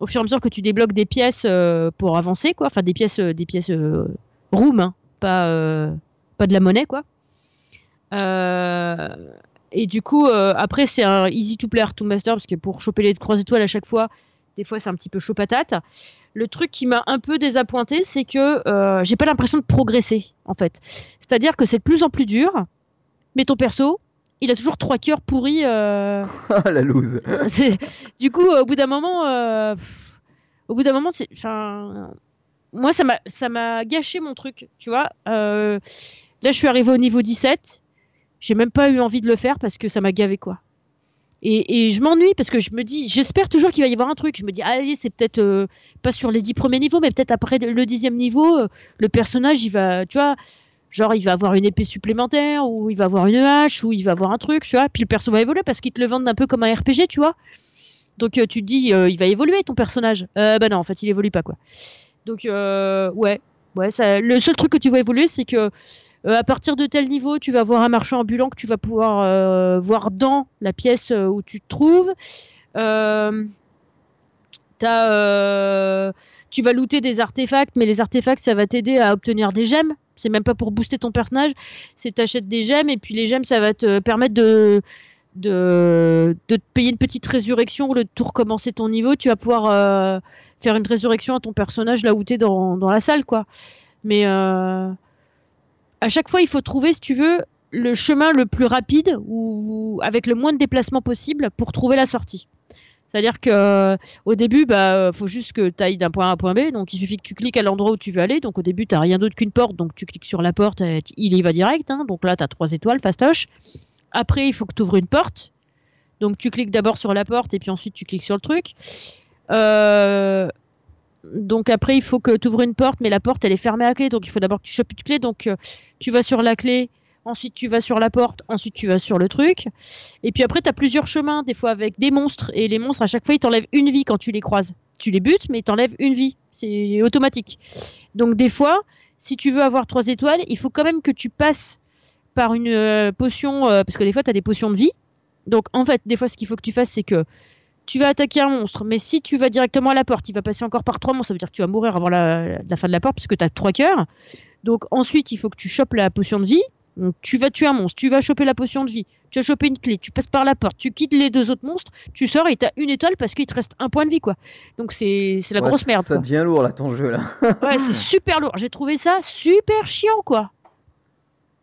au fur et à mesure que tu débloques des pièces euh, pour avancer, quoi, enfin des pièces, euh, des pièces euh, room, hein, pas, euh, pas de la monnaie, quoi. Euh, et du coup, euh, après, c'est un easy to play, hard to master, parce que pour choper les trois étoiles à chaque fois, des fois c'est un petit peu chaud patate. Le truc qui m'a un peu désappointé, c'est que euh, j'ai pas l'impression de progresser, en fait. C'est-à-dire que c'est de plus en plus dur, mais ton perso, il a toujours trois cœurs pourris. euh, Ah la loose. c'est- du coup, au bout d'un moment, euh, au bout d'un moment, c'est, enfin, moi, ça m'a, ça m'a gâché mon truc, tu vois. Euh, là, je suis arrivé au niveau 17. J'ai même pas eu envie de le faire parce que ça m'a gavé, quoi. Et, et je m'ennuie parce que je me dis, j'espère toujours qu'il va y avoir un truc. Je me dis, allez, c'est peut-être euh, pas sur les dix premiers niveaux, mais peut-être après le dixième niveau, euh, le personnage, il va, tu vois, genre, il va avoir une épée supplémentaire, ou il va avoir une hache, ou il va avoir un truc, tu vois. Puis le perso va évoluer parce qu'ils te le vendent un peu comme un RPG, tu vois. Donc euh, tu te dis, il va évoluer ton personnage. Bah non, en fait, il évolue pas, quoi. Donc ouais, ouais. Ça, le seul truc que tu vois évoluer, c'est que euh, à partir de tel niveau, tu vas avoir un marchand ambulant que tu vas pouvoir euh, voir dans la pièce euh, où tu te trouves. Tu vas looter des artefacts, mais les artefacts, ça va t'aider à obtenir des gemmes. C'est même pas pour booster ton personnage, c'est t'achètes des gemmes et puis les gemmes, ça va te permettre de de, de te payer une petite résurrection lieu de tout recommencer ton niveau. Tu vas pouvoir faire une résurrection à ton personnage là où t'es dans, dans la salle, quoi. Mais à chaque fois, il faut trouver, si tu veux, le chemin le plus rapide ou avec le moins de déplacement possible pour trouver la sortie. C'est-à-dire que euh, au début, bah, faut juste que tu ailles d'un point A à un point B. Donc, il suffit que tu cliques à l'endroit où tu veux aller. Donc, au début, tu rien d'autre qu'une porte. Donc, tu cliques sur la porte, et il y va direct. Hein. Donc là, tu as trois étoiles, fastoche. Après, il faut que tu ouvres une porte. Donc, tu cliques d'abord sur la porte et puis ensuite, tu cliques sur le truc. Euh, donc après, il faut que tu ouvres une porte, mais la porte, elle est fermée à clé. Donc, il faut d'abord que tu chopes une clé. Donc, euh, tu vas sur la clé. Ensuite, tu vas sur la porte. Ensuite, tu vas sur le truc. Et puis après, tu as plusieurs chemins, des fois avec des monstres. Et les monstres, à chaque fois, ils t'enlèvent une vie quand tu les croises. Tu les butes, mais ils t'enlèvent une vie. C'est automatique. Donc, des fois, si tu veux avoir trois étoiles, il faut quand même que tu passes par une euh, potion. euh, parce que des fois, tu as des potions de vie. Donc, en fait, des fois, ce qu'il faut que tu fasses, c'est que tu vas attaquer un monstre, mais si tu vas directement à la porte, il va passer encore par trois monstres, ça veut dire que tu vas mourir avant la, la fin de la porte, puisque tu as trois cœurs. Donc ensuite, il faut que tu chopes la potion de vie. Donc, tu vas tuer un monstre, tu vas choper la potion de vie, tu vas choper une clé, tu passes par la porte, tu quittes les deux autres monstres, tu sors et t'as une étoile parce qu'il te reste un point de vie, quoi. Donc c'est la Ouais, grosse merde, Ça quoi. devient lourd là ton jeu là. Ouais, c'est super lourd. J'ai trouvé ça super chiant, quoi.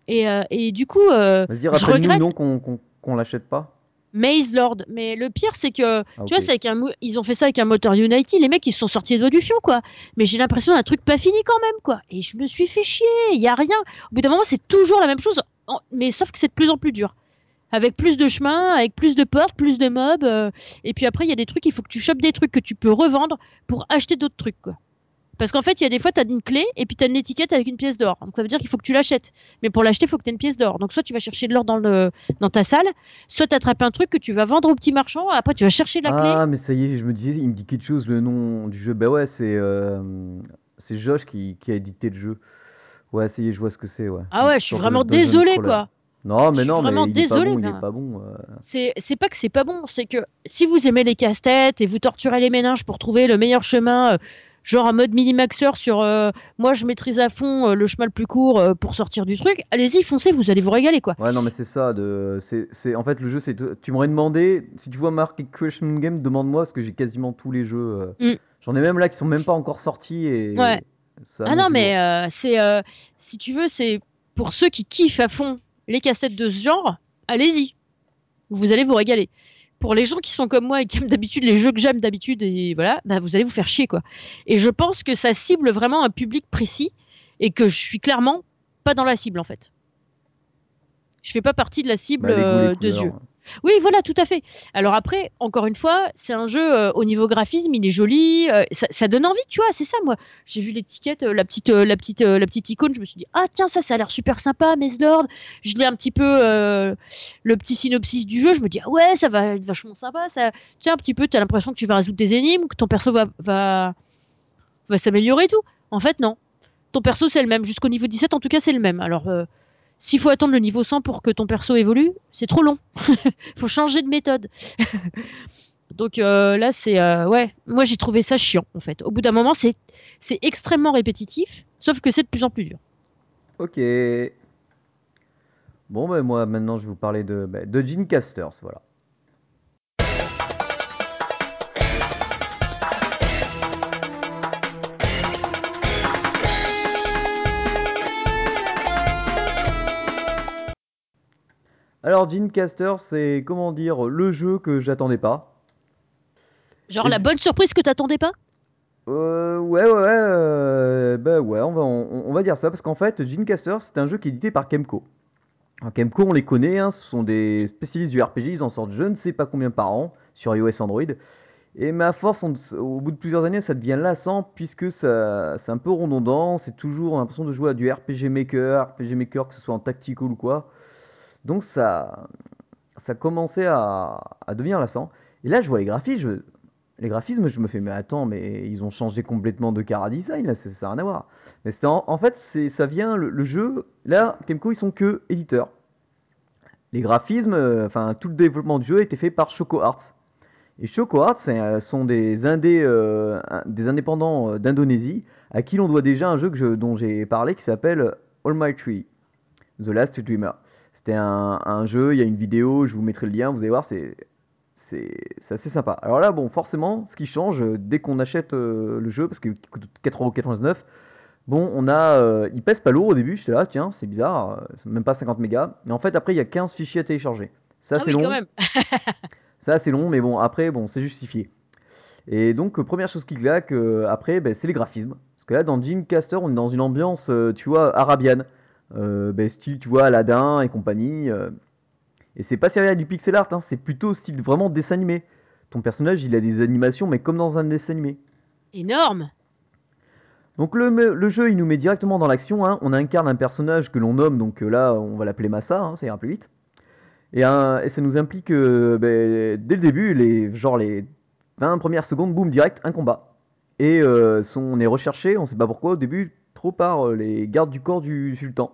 Et, euh, et du coup, euh, Vas-y, je regrette qu'on qu'on qu'on l'achète pas. Maze Lord. Mais le pire, c'est que Ah, Tu vois, c'est avec un mo- ils ont fait ça avec un moteur Unity, les mecs ils se sont sortis les doigts du fion quoi. Mais j'ai l'impression d'un truc pas fini quand même quoi. Et je me suis fait chier, il y a rien. Au bout d'un moment, c'est toujours la même chose, mais sauf que c'est de plus en plus dur. Avec plus de chemins, avec plus de portes, plus de mobs. euh, et puis après, il y a des trucs, il faut que tu chopes des trucs que tu peux revendre pour acheter d'autres trucs quoi. Parce qu'en fait, il y a des fois, tu as une clé et puis tu as une étiquette avec une pièce d'or. Donc ça veut dire qu'il faut que tu l'achètes. Mais pour l'acheter, il faut que tu aies une pièce d'or. Donc soit tu vas chercher de l'or dans, le, dans ta salle, soit tu attrapes un truc que tu vas vendre au petit marchand. Après, tu vas chercher la clé. Ah, mais ça y est, je me disais, il me dit quelque chose le nom du jeu. Bah ouais, c'est euh, c'est Josh qui, qui a édité le jeu. Ouais, ça y est, je vois ce que c'est, ouais. Ah ouais, je suis vraiment crawler. quoi. Non, mais Je suis non, vraiment mais il est désolée, pas bon, il ben. est pas bon. euh. C'est c'est pas que c'est pas bon, c'est que si vous aimez les casse-têtes et vous torturez les méninges pour trouver le meilleur chemin, euh, genre en mode mini-maxeur sur euh, moi je maîtrise à fond euh, le chemin le plus court euh, pour sortir du truc, allez-y, foncez, vous allez vous régaler quoi. Ouais, non, mais c'est ça. De... C'est. En fait, le jeu, c'est. Tu m'aurais demandé, si tu vois marqué Question Game, demande-moi, parce que j'ai quasiment tous les jeux. Mm. J'en ai même là qui sont même pas encore sortis. Et... Ouais. ça Ah non, mais c'est si tu veux, c'est pour ceux qui kiffent à fond les cassettes de ce genre, allez-y. Vous allez vous régaler. Pour les gens qui sont comme moi et qui aiment d'habitude les jeux que j'aime d'habitude et voilà, bah vous allez vous faire chier quoi. Et je pense que ça cible vraiment un public précis et que je suis clairement pas dans la cible en fait. Je fais pas partie de la cible Bah, goûts, euh, de ce jeu. Oui, voilà, tout à fait. Alors après, encore une fois, c'est un jeu euh, au niveau graphisme, il est joli, euh, ça, donne envie, tu vois. C'est ça, moi. J'ai vu l'étiquette, euh, la petite, la petite, la petite icône, je me suis dit ah tiens ça, ça a l'air super sympa, Lord. Je lis un petit peu le petit synopsis du jeu, je me dis ah ouais, ça va être vachement sympa, ça. Tiens un petit peu, t'as l'impression que tu vas résoudre des énigmes, que ton perso va va va s'améliorer et tout. En fait non, ton perso c'est le même. Jusqu'au niveau 17 en tout cas c'est le même. Alors s'il faut attendre le niveau 100 pour que ton perso évolue, c'est trop long. faut changer de méthode. Donc euh, là, c'est euh, ouais, moi j'ai trouvé ça chiant en fait. Au bout d'un moment, c'est extrêmement répétitif, sauf que c'est de plus en plus dur. Ok. Bon, bah, moi, maintenant, je vais vous parler de, de Gene Casters, voilà. Alors, Gene Caster, c'est, comment dire, le jeu que j'attendais pas. Genre Et la bonne surprise que t'attendais pas? Euh, ouais, ouais, ouais, euh, bah ouais, on va, on, on va dire ça, parce qu'en fait, Gene Caster, c'est un jeu qui est édité par Kemco. Alors, Kemco, on les connaît, hein, ce sont des spécialistes du RPG, ils en sortent je ne sais pas combien par an sur iOS Android. Et mais à force, on- au bout de plusieurs années, ça devient lassant, puisque ça, c'est un peu redondant, c'est toujours l'impression de jouer à du RPG Maker, RPG Maker, que ce soit en tactical ou quoi. Donc ça, ça commençait à, à devenir lassant. Et là, je vois les graphismes, je, les graphismes, je me fais, mais attends, mais ils ont changé complètement de cara design, là, ça n'a rien à voir. Mais en, en, fait, ça vient, le, jeu, là, Kemco, ils sont que éditeurs. Les graphismes, euh, enfin, tout le développement du jeu a été fait par Choco Arts. Et Choco Arts euh, sont des, indés, euh, des indépendants d'Indonésie à qui l'on doit déjà un jeu dont j'ai parlé qui s'appelle All My Tree, The Last Dreamer. C'était un, un, jeu, il y a une vidéo, je vous mettrai le lien, vous allez voir, c'est c'est assez sympa. Alors là, bon, forcément, ce qui change euh, dès qu'on achète euh, le jeu, parce qu'il coûte 4,99€, bon, on a, euh, il pèse pas lourd au début, j'étais là, tiens, c'est bizarre, même pas 50 mégas. Mais en fait, après, il y a 15 fichiers à télécharger. Ça, ah c'est oui, long. Quand même. ça, c'est long, mais bon, après, bon, c'est justifié. Et donc, première chose qui claque, après, ben, c'est les graphismes. Parce que là, dans Caster, on est dans une ambiance, tu vois, arabienne. Ben, style, tu vois, Aladdin et compagnie. Et c'est pas sérieux du pixel art, hein, c'est plutôt style vraiment dessin animé. Ton personnage, il a des animations, mais comme dans un dessin animé. Énorme Donc le, le jeu, il nous met directement dans l'action. Hein. On incarne un personnage que l'on nomme, donc euh, là, on va l'appeler Massa, hein, ça ira plus vite. Et, et ça nous implique, euh, ben, dès le début, les, genre les 20 premières secondes, boum, direct, un combat. Et euh, son, on est recherché, on sait pas pourquoi, au début, trop par euh, les gardes du corps du sultan.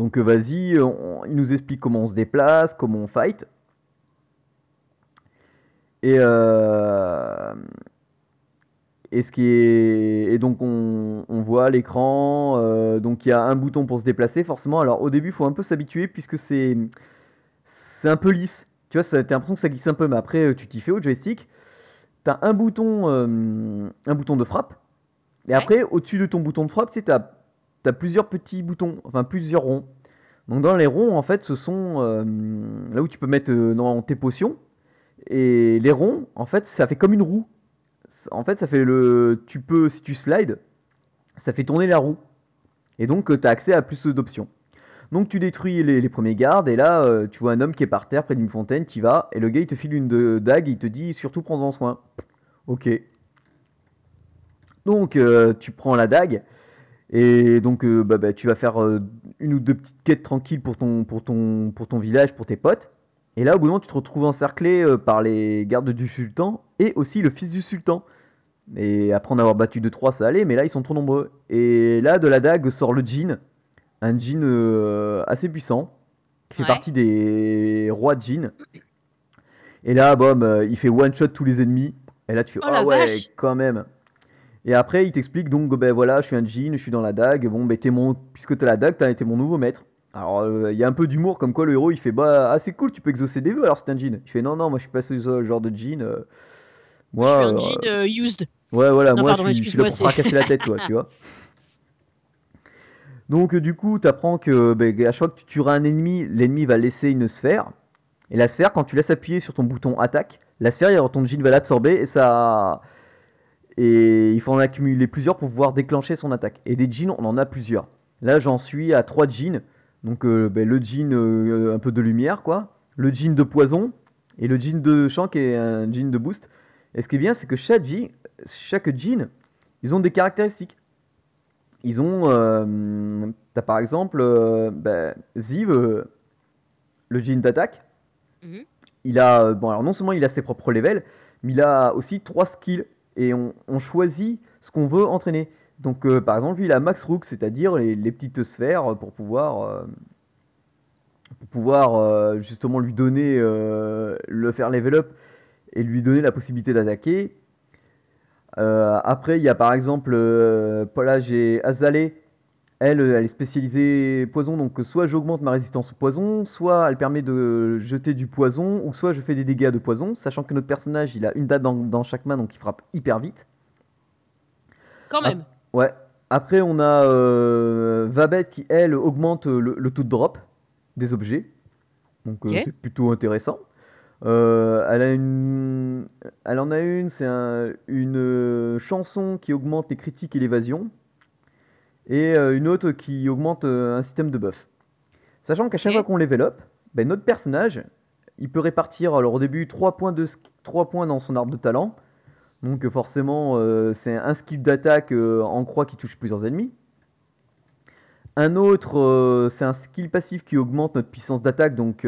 Donc euh, vas-y, euh, il nous explique comment on se déplace, comment on fight. Et, euh, et ce qui est et donc on, voit l'écran, donc il y a un bouton pour se déplacer forcément. Alors au début, il faut un peu s'habituer puisque c'est c'est un peu lisse. Tu vois, t'as l'impression que ça glisse un peu, mais après tu t'y fais au joystick. T'as un bouton un bouton de frappe. Et après, au-dessus de ton bouton de frappe, sais, t'as t'as plusieurs petits boutons, enfin plusieurs ronds. Donc dans les ronds, en fait, ce sont euh, là où tu peux mettre euh, tes potions. Et les ronds, en fait, ça fait comme une roue. En fait, ça fait le. Tu peux, si tu slides, ça fait tourner la roue. Et donc, tu as accès à plus d'options. Donc, tu détruis les, premiers gardes. Et là, euh, tu vois un homme qui est par terre près d'une fontaine. Tu vas. Et le gars, il te file une dague. il te dit surtout, prends-en soin. Ok. Donc, tu prends la dague. Et donc, euh, bah, bah, tu vas faire euh, une ou deux petites quêtes tranquilles pour ton, pour, ton, pour ton village, pour tes potes. Et là, au bout d'un moment, tu te retrouves encerclé euh, par les gardes du sultan et aussi le fils du sultan. Et après en avoir battu 2-3, ça allait, mais là, ils sont trop nombreux. Et là, de la dague sort le djinn. Un djinn assez puissant, qui fait Ouais. partie des rois djinn. Et là, bom, il fait one-shot tous les ennemis. Et là, tu fais, Oh, ah ouais, vache quand même. Et après, il t'explique donc, ben voilà, je suis un djinn, je suis dans la dague. Bon, ben t'es mon, puisque t'as la dague, t'as été mon nouveau maître. Alors, euh, il y a un peu d'humour, comme quoi le héros, il fait, bah, ah, c'est cool, tu peux exaucer des vœux, alors c'est un djinn. Il fait, non, non, moi, je suis pas ce genre de djinn. euh, Je suis moi, un euh, jean euh, used. Ouais, voilà, Non, moi pardon, je suis, je suis là pour fracasser la tête, toi, tu vois. Donc, du coup, tu apprends que ben, à chaque fois que tu tueras un ennemi, l'ennemi va laisser une sphère. Et la sphère, quand tu laisses appuyer sur ton bouton attaque, la sphère, alors ton jean va l'absorber et ça. Et il faut en accumuler plusieurs pour pouvoir déclencher son attaque. Et des jeans, on en a plusieurs. Là, j'en suis à trois jeans. Donc, euh, ben, le jean euh, un peu de lumière, quoi. Le jean de poison. Et le jean de champ qui est un jean de boost. Et ce qui est bien, c'est que chaque jean, chaque jean, ils ont des caractéristiques. Ils ont, euh, t'as par exemple, ben, Ziv, le jean d'attaque. Mhm. Il a, bon alors non seulement il a ses propres levels, mais il a aussi trois skills et on, choisit ce qu'on veut entraîner. Donc euh, par exemple lui il a Max Rook, c'est-à-dire les, petites sphères pour pouvoir, euh, pour pouvoir euh, justement lui donner, le faire level up et lui donner la possibilité d'attaquer. Après, il y a par exemple, là j'ai Azalea, elle, elle est spécialisée poison, donc soit j'augmente ma résistance au poison, soit elle permet de jeter du poison, ou soit je fais des dégâts de poison, sachant que notre personnage il a une date dans, dans chaque main, donc il frappe hyper vite. Quand même. Ouais. Après, on a euh, Vabet qui, elle, augmente le, le taux de drop des objets. Donc, euh, c'est plutôt intéressant. Euh, elle, a une... elle en a une, c'est un- une euh, chanson qui augmente les critiques et l'évasion. Et euh, une autre qui augmente euh, un système de buff. Sachant qu'à chaque fois qu'on level up, ben, notre personnage, il peut répartir alors au début 3 points, de, sk- 3 points dans son arbre de talent. Donc forcément, euh, c'est un skill d'attaque euh, en croix qui touche plusieurs ennemis. Un autre, euh, c'est un skill passif qui augmente notre puissance d'attaque, donc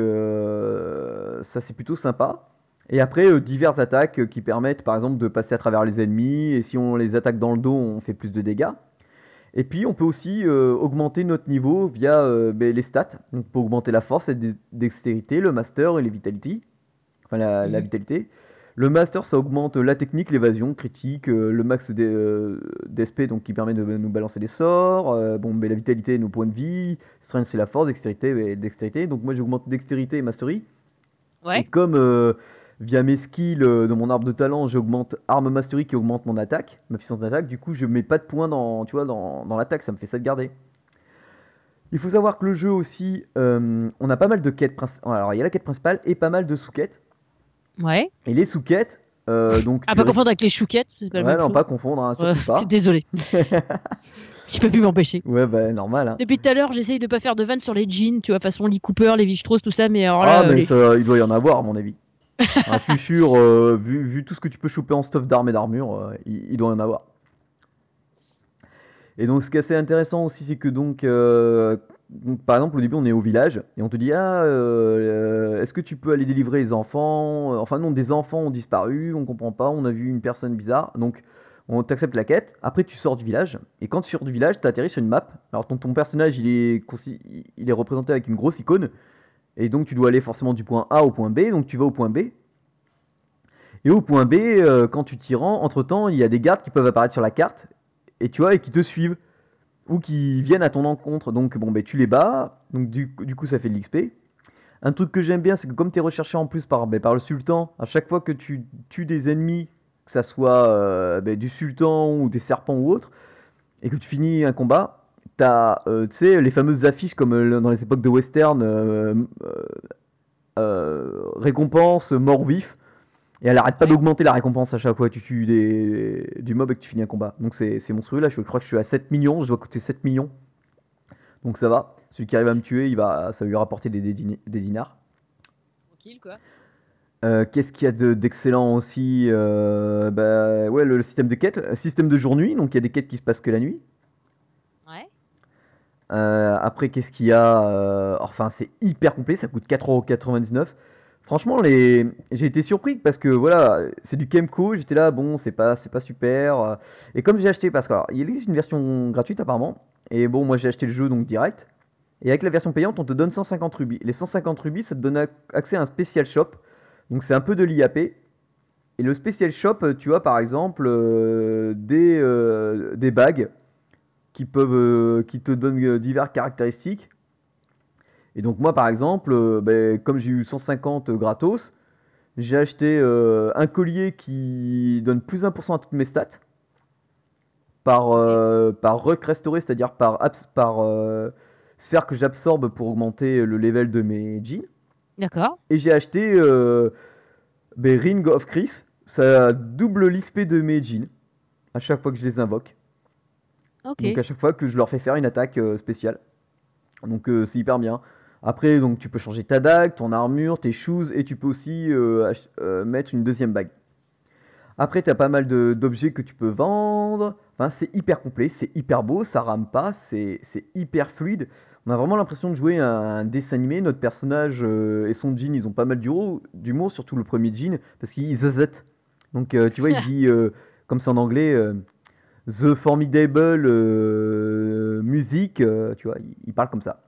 ça c'est plutôt sympa. Et après, diverses attaques qui permettent par exemple de passer à travers les ennemis, et si on les attaque dans le dos, on fait plus de dégâts. Et puis on peut aussi euh, augmenter notre niveau via euh, ben, les stats. Donc pour augmenter la force, la dextérité, le master et les vitality. Enfin la, la vitalité. Le master ça augmente la technique, l'évasion, critique, euh, le max euh, d'SP donc qui permet de nous balancer des sorts. euh, bon mais la vitalité nos points de vie. Strength c'est la force, dextérité et dextérité. Donc moi j'augmente dextérité et mastery. Et Ouais. comme euh, via mes skills euh, de mon arbre de talent, j'augmente arme mastery qui augmente mon attaque, ma puissance d'attaque, du coup je mets pas de points dans, tu vois, dans, dans l'attaque, ça me fait ça de garder. Il faut savoir que le jeu aussi, euh, on a pas mal de quêtes principales. Alors il y a la quête principale et pas mal de sous-quêtes. Ouais. Et les sous-quêtes, euh, donc. Tu pas ré- confondre avec les chouquettes, c'est pas la Ouais, même non, chose. pas confondre, hein, surtout Ouais, pas. Désolé. Je peux plus m'empêcher. Ouais, bah normal. Hein. Depuis tout à l'heure, j'essaye de pas faire de vannes sur les jeans, tu vois, façon Lee Cooper, Levi Strauss, tout ça, mais alors là, ah, mais les- ça, il doit y en avoir, à mon avis. Je suis sûr, vu, tout ce que tu peux choper en stuff d'armes et d'armure, euh, il, doit y en avoir. Et donc, ce qui est assez intéressant aussi, c'est que donc, euh, par exemple, au début, on est au village et on te dit, ah, euh, est-ce que tu peux aller délivrer les enfants? Enfin, non, des enfants ont disparu, on comprend pas, on a vu une personne bizarre. Donc, on t'accepte la quête. Après, tu sors du village et quand tu sors du village, tu atterris sur une map. Alors, ton, personnage, il est représenté avec une grosse icône. Et donc tu dois aller forcément du point A au point B, donc tu vas au point B. Et au point B, euh, quand tu t'y rends, entre temps, il y a des gardes qui peuvent apparaître sur la carte, et tu vois, et qui te suivent, ou qui viennent à ton encontre. Donc bon, ben tu les bats, donc du, du coup ça fait de l'XP. Un truc que j'aime bien, c'est que comme tu es recherché en plus par, ben, par le sultan, à chaque fois que tu tues des ennemis, que ça soit euh, ben, du sultan ou des serpents ou autre, et que tu finis un combat, t'as, euh, tu sais, les fameuses affiches comme euh, dans les époques de western, euh, récompense, mort vif, et elle arrête pas d'augmenter la récompense à chaque fois que tu tues des, du mob et que tu finis un combat. Donc c'est monstrueux, là je crois que je suis à 7 millions, je dois coûter 7 millions. Donc ça va, celui qui arrive à me tuer, il va, ça va lui rapporter des, des, dini- des dinars. Tranquille, quoi. Qu'est-ce qu'il y a de- d'excellent aussi bah, ouais, le, le système de quête, système de jour-nuit, donc il y a des quêtes qui se passent que la nuit. Euh, après, qu'est-ce qu'il y a euh, Enfin, c'est hyper complet, ça coûte 4,99€. Franchement, j'ai été surpris parce que voilà, c'est du Kemco, j'étais là, bon, c'est pas, c'est pas super. euh, Et comme j'ai acheté, parce qu'il existe une version gratuite apparemment, et bon, moi j'ai acheté le jeu donc direct. Et avec la version payante, on te donne 150 rubis. Les 150 rubis, ça te donne ac- accès à un spécial shop. Donc c'est un peu de l'IAP. Et le spécial shop, tu as par exemple des, des bagues qui peuvent, euh, qui te donnent euh, diverses caractéristiques. Et donc moi par exemple, euh, ben, comme j'ai eu 150 gratos, j'ai acheté euh, un collier qui donne plus 1% à toutes mes stats par, euh, par ruck restauré, c'est-à-dire par, abs- par euh, sphère que j'absorbe pour augmenter le level de mes jeans. D'accord. Et j'ai acheté ben, Ring of Chris, ça double l'XP de mes jeans à chaque fois que je les invoque. Ok. Donc à chaque fois que je leur fais faire une attaque euh, spéciale. Donc euh, c'est hyper bien. Après, donc tu peux changer ta dague, ton armure, tes shoes, et tu peux aussi euh, ach- mettre une deuxième bague. Après, tu as pas mal de- d'objets que tu peux vendre. Enfin, c'est hyper complet, c'est hyper beau, ça rame pas, c'est c'est hyper fluide. On a vraiment l'impression de jouer à un dessin animé. Notre personnage et son jean, ils ont pas mal d'humour, d'humour, surtout le premier jean, parce qu'il zozette. Donc, tu vois, il dit, comme c'est en anglais, The Formidable euh, Music, euh, tu vois, il, il parle comme ça.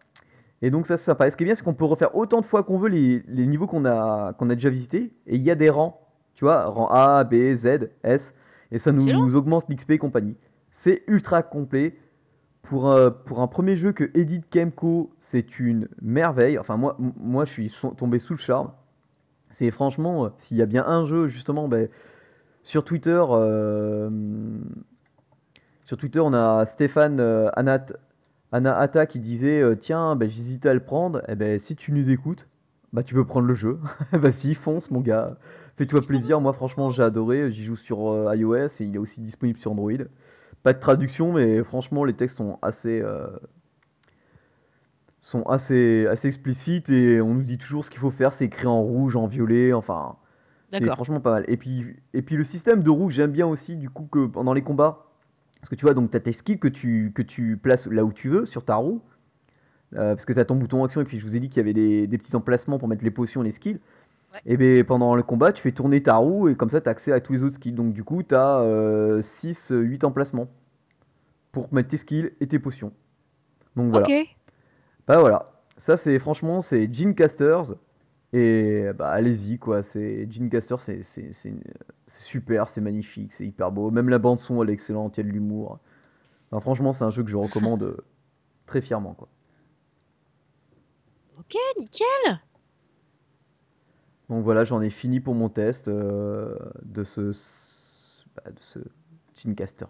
Et donc ça c'est sympa. Et ce qui est bien, c'est qu'on peut refaire autant de fois qu'on veut les, les niveaux qu'on a, qu'on a déjà visités. Et il y a des rangs, tu vois, rang A, B, Z, S. Et ça nous augmente l'XP et compagnie. C'est ultra complet. Pour, un- pour un premier jeu que Edith Kemco, c'est une merveille. Enfin, moi, moi je suis so- tombé sous le charme. C'est franchement, euh, s'il y a bien un jeu, justement, ben, sur Twitter, sur Twitter, on a Stéphane euh, Anat, qui disait euh, Tiens, ben, j'hésitais à le prendre. Et ben, si tu nous écoutes, bah, tu peux prendre le jeu. Vas-y, fonce, mon gars. Fais-toi plaisir. Moi, franchement, j'ai adoré. J'y joue sur euh, iOS et il est aussi disponible sur Android. Pas de traduction, mais franchement, les textes sont assez, euh, sont assez, assez explicites et on nous dit toujours ce qu'il faut faire. C'est écrit en rouge, en violet. Enfin, c'est franchement pas mal. Et puis, et puis le système de roue, j'aime bien aussi, du coup, que pendant les combats, parce que tu vois, donc tu as tes skills que tu, que tu places là où tu veux, sur ta roue, euh, parce que tu as ton bouton action, et puis je vous ai dit qu'il y avait des, des petits emplacements pour mettre les potions et les skills. Et ben pendant le combat, tu fais tourner ta roue et comme ça, tu as accès à tous les autres skills. Donc du coup, tu as 6, 8 emplacements pour mettre tes skills et tes potions. Donc voilà. Ok. Bah voilà. Ça, c'est franchement, c'est Gene Casters. Et bah allez-y quoi, c'est Gene Caster, c'est super, c'est magnifique, c'est hyper beau. Même la bande son elle est excellente, il y a de l'humour. Enfin, franchement, c'est un jeu que je recommande très fièrement quoi. Ok, nickel. Donc voilà, j'en ai fini pour mon test euh, de ce bah, de ce Gene Caster.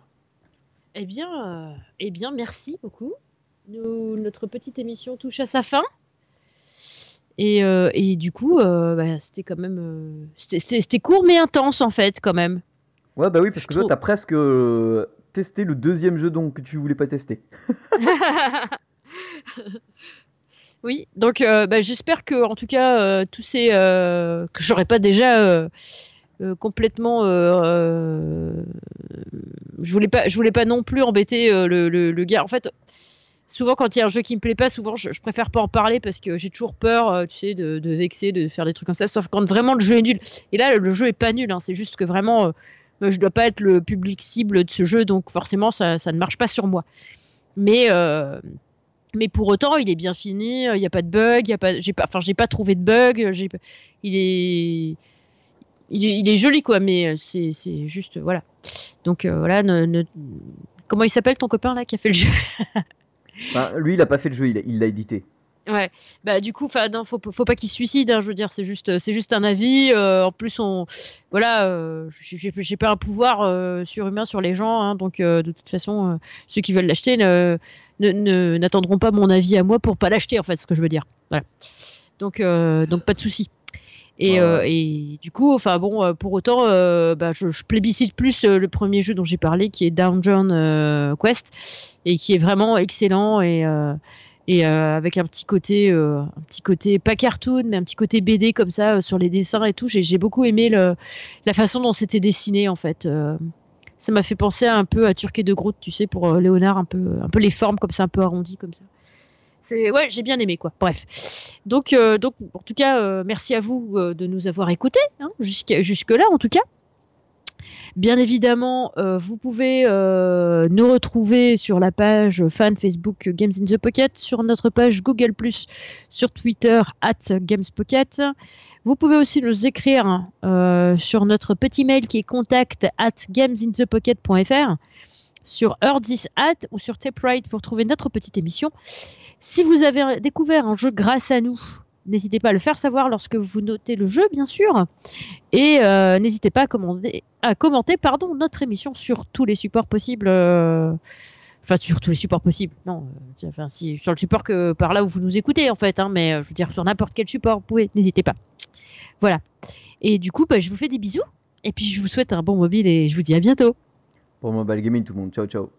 Eh bien, euh, eh bien, merci beaucoup. Nous, notre petite émission touche à sa fin. Et, euh, et du coup, euh, bah, c'était quand même, euh, c'était- court mais intense en fait quand même. Ouais, bah oui, parce que toi, t'as presque testé le deuxième jeu donc que tu voulais pas tester. oui, donc bah, j'espère que en tout cas tous ces que j'aurais pas déjà complètement, je voulais pas, je voulais pas non plus embêter le, le, le gars. En fait, souvent quand il y a un jeu qui me plaît pas, souvent je, préfère pas en parler parce que j'ai toujours peur, euh, tu sais, de, vexer, de faire des trucs comme ça. Sauf quand vraiment le jeu est nul. Et là, le jeu est pas nul. Hein, c'est juste que vraiment, euh, je dois pas être le public cible de ce jeu, donc forcément ça, ça ne marche pas sur moi. Mais euh, mais pour autant, il est bien fini. Il n'y a pas de bug. Il y a pas, j'ai pas, enfin, j'ai pas trouvé de bug. J'ai, il est, il est, joli quoi. Mais c'est, c'est juste, voilà. Donc voilà. Comment il s'appelle ton copain là qui a fait le jeu? Enfin, lui, il a pas fait le jeu, il l'a édité. Ouais. Bah du coup, enfin, faut, faut pas qu'il se suicide. Hein, je veux dire, c'est juste, c'est juste un avis. euh, en plus, on, voilà, euh, j'ai, pas un pouvoir euh, surhumain sur les gens. Hein, donc euh, de toute façon, euh, ceux qui veulent l'acheter ne, n'attendront pas mon avis à moi pour pas l'acheter. En fait, ce que je veux dire. Donc, euh, donc pas de souci. Et, Ouais, euh, et du coup, enfin bon, euh, pour autant, euh, bah, je, je plébiscite plus le premier jeu dont j'ai parlé, qui est Dungeon Quest, et qui est vraiment excellent et et euh, avec un petit côté, euh, un petit côté pas cartoon, mais un petit côté BD comme ça euh, sur les dessins et tout. J'ai j'ai beaucoup aimé le, la façon dont c'était dessiné en fait. Ça m'a fait penser un peu à Turquet de Groot, tu sais, pour Léonard, un peu, un peu les formes comme ça, un peu arrondies comme ça. C'est ouais, j'ai bien aimé quoi. Bref. Donc euh, donc en tout cas euh, merci à vous euh, de nous avoir écoutés hein, jusqu'à jusque là en tout cas. Bien évidemment, vous pouvez nous retrouver sur la page fan Facebook Games in the Pocket, sur notre page Google+, sur Twitter at GamesPocket. Vous pouvez aussi nous écrire euh, sur notre petit mail qui est contact at gamesinthepocket.fr, sur Earthis at ou sur Taperite pour trouver notre petite émission. Si vous avez découvert un jeu grâce à nous, n'hésitez pas à le faire savoir lorsque vous notez le jeu, bien sûr. Et euh, n'hésitez pas à, commenter pardon, notre émission sur tous les supports possibles. euh, Enfin, sur tous les supports possibles. Non, euh, sur le support que par là où vous nous écoutez, en fait. hein, mais je veux dire, sur n'importe quel support, vous pouvez, n'hésitez pas. Voilà. Et du coup, bah, je vous fais des bisous. Et puis, je vous souhaite un bon mobile et je vous dis à bientôt. Pour Mobile Gaming, tout le monde. Ciao, ciao.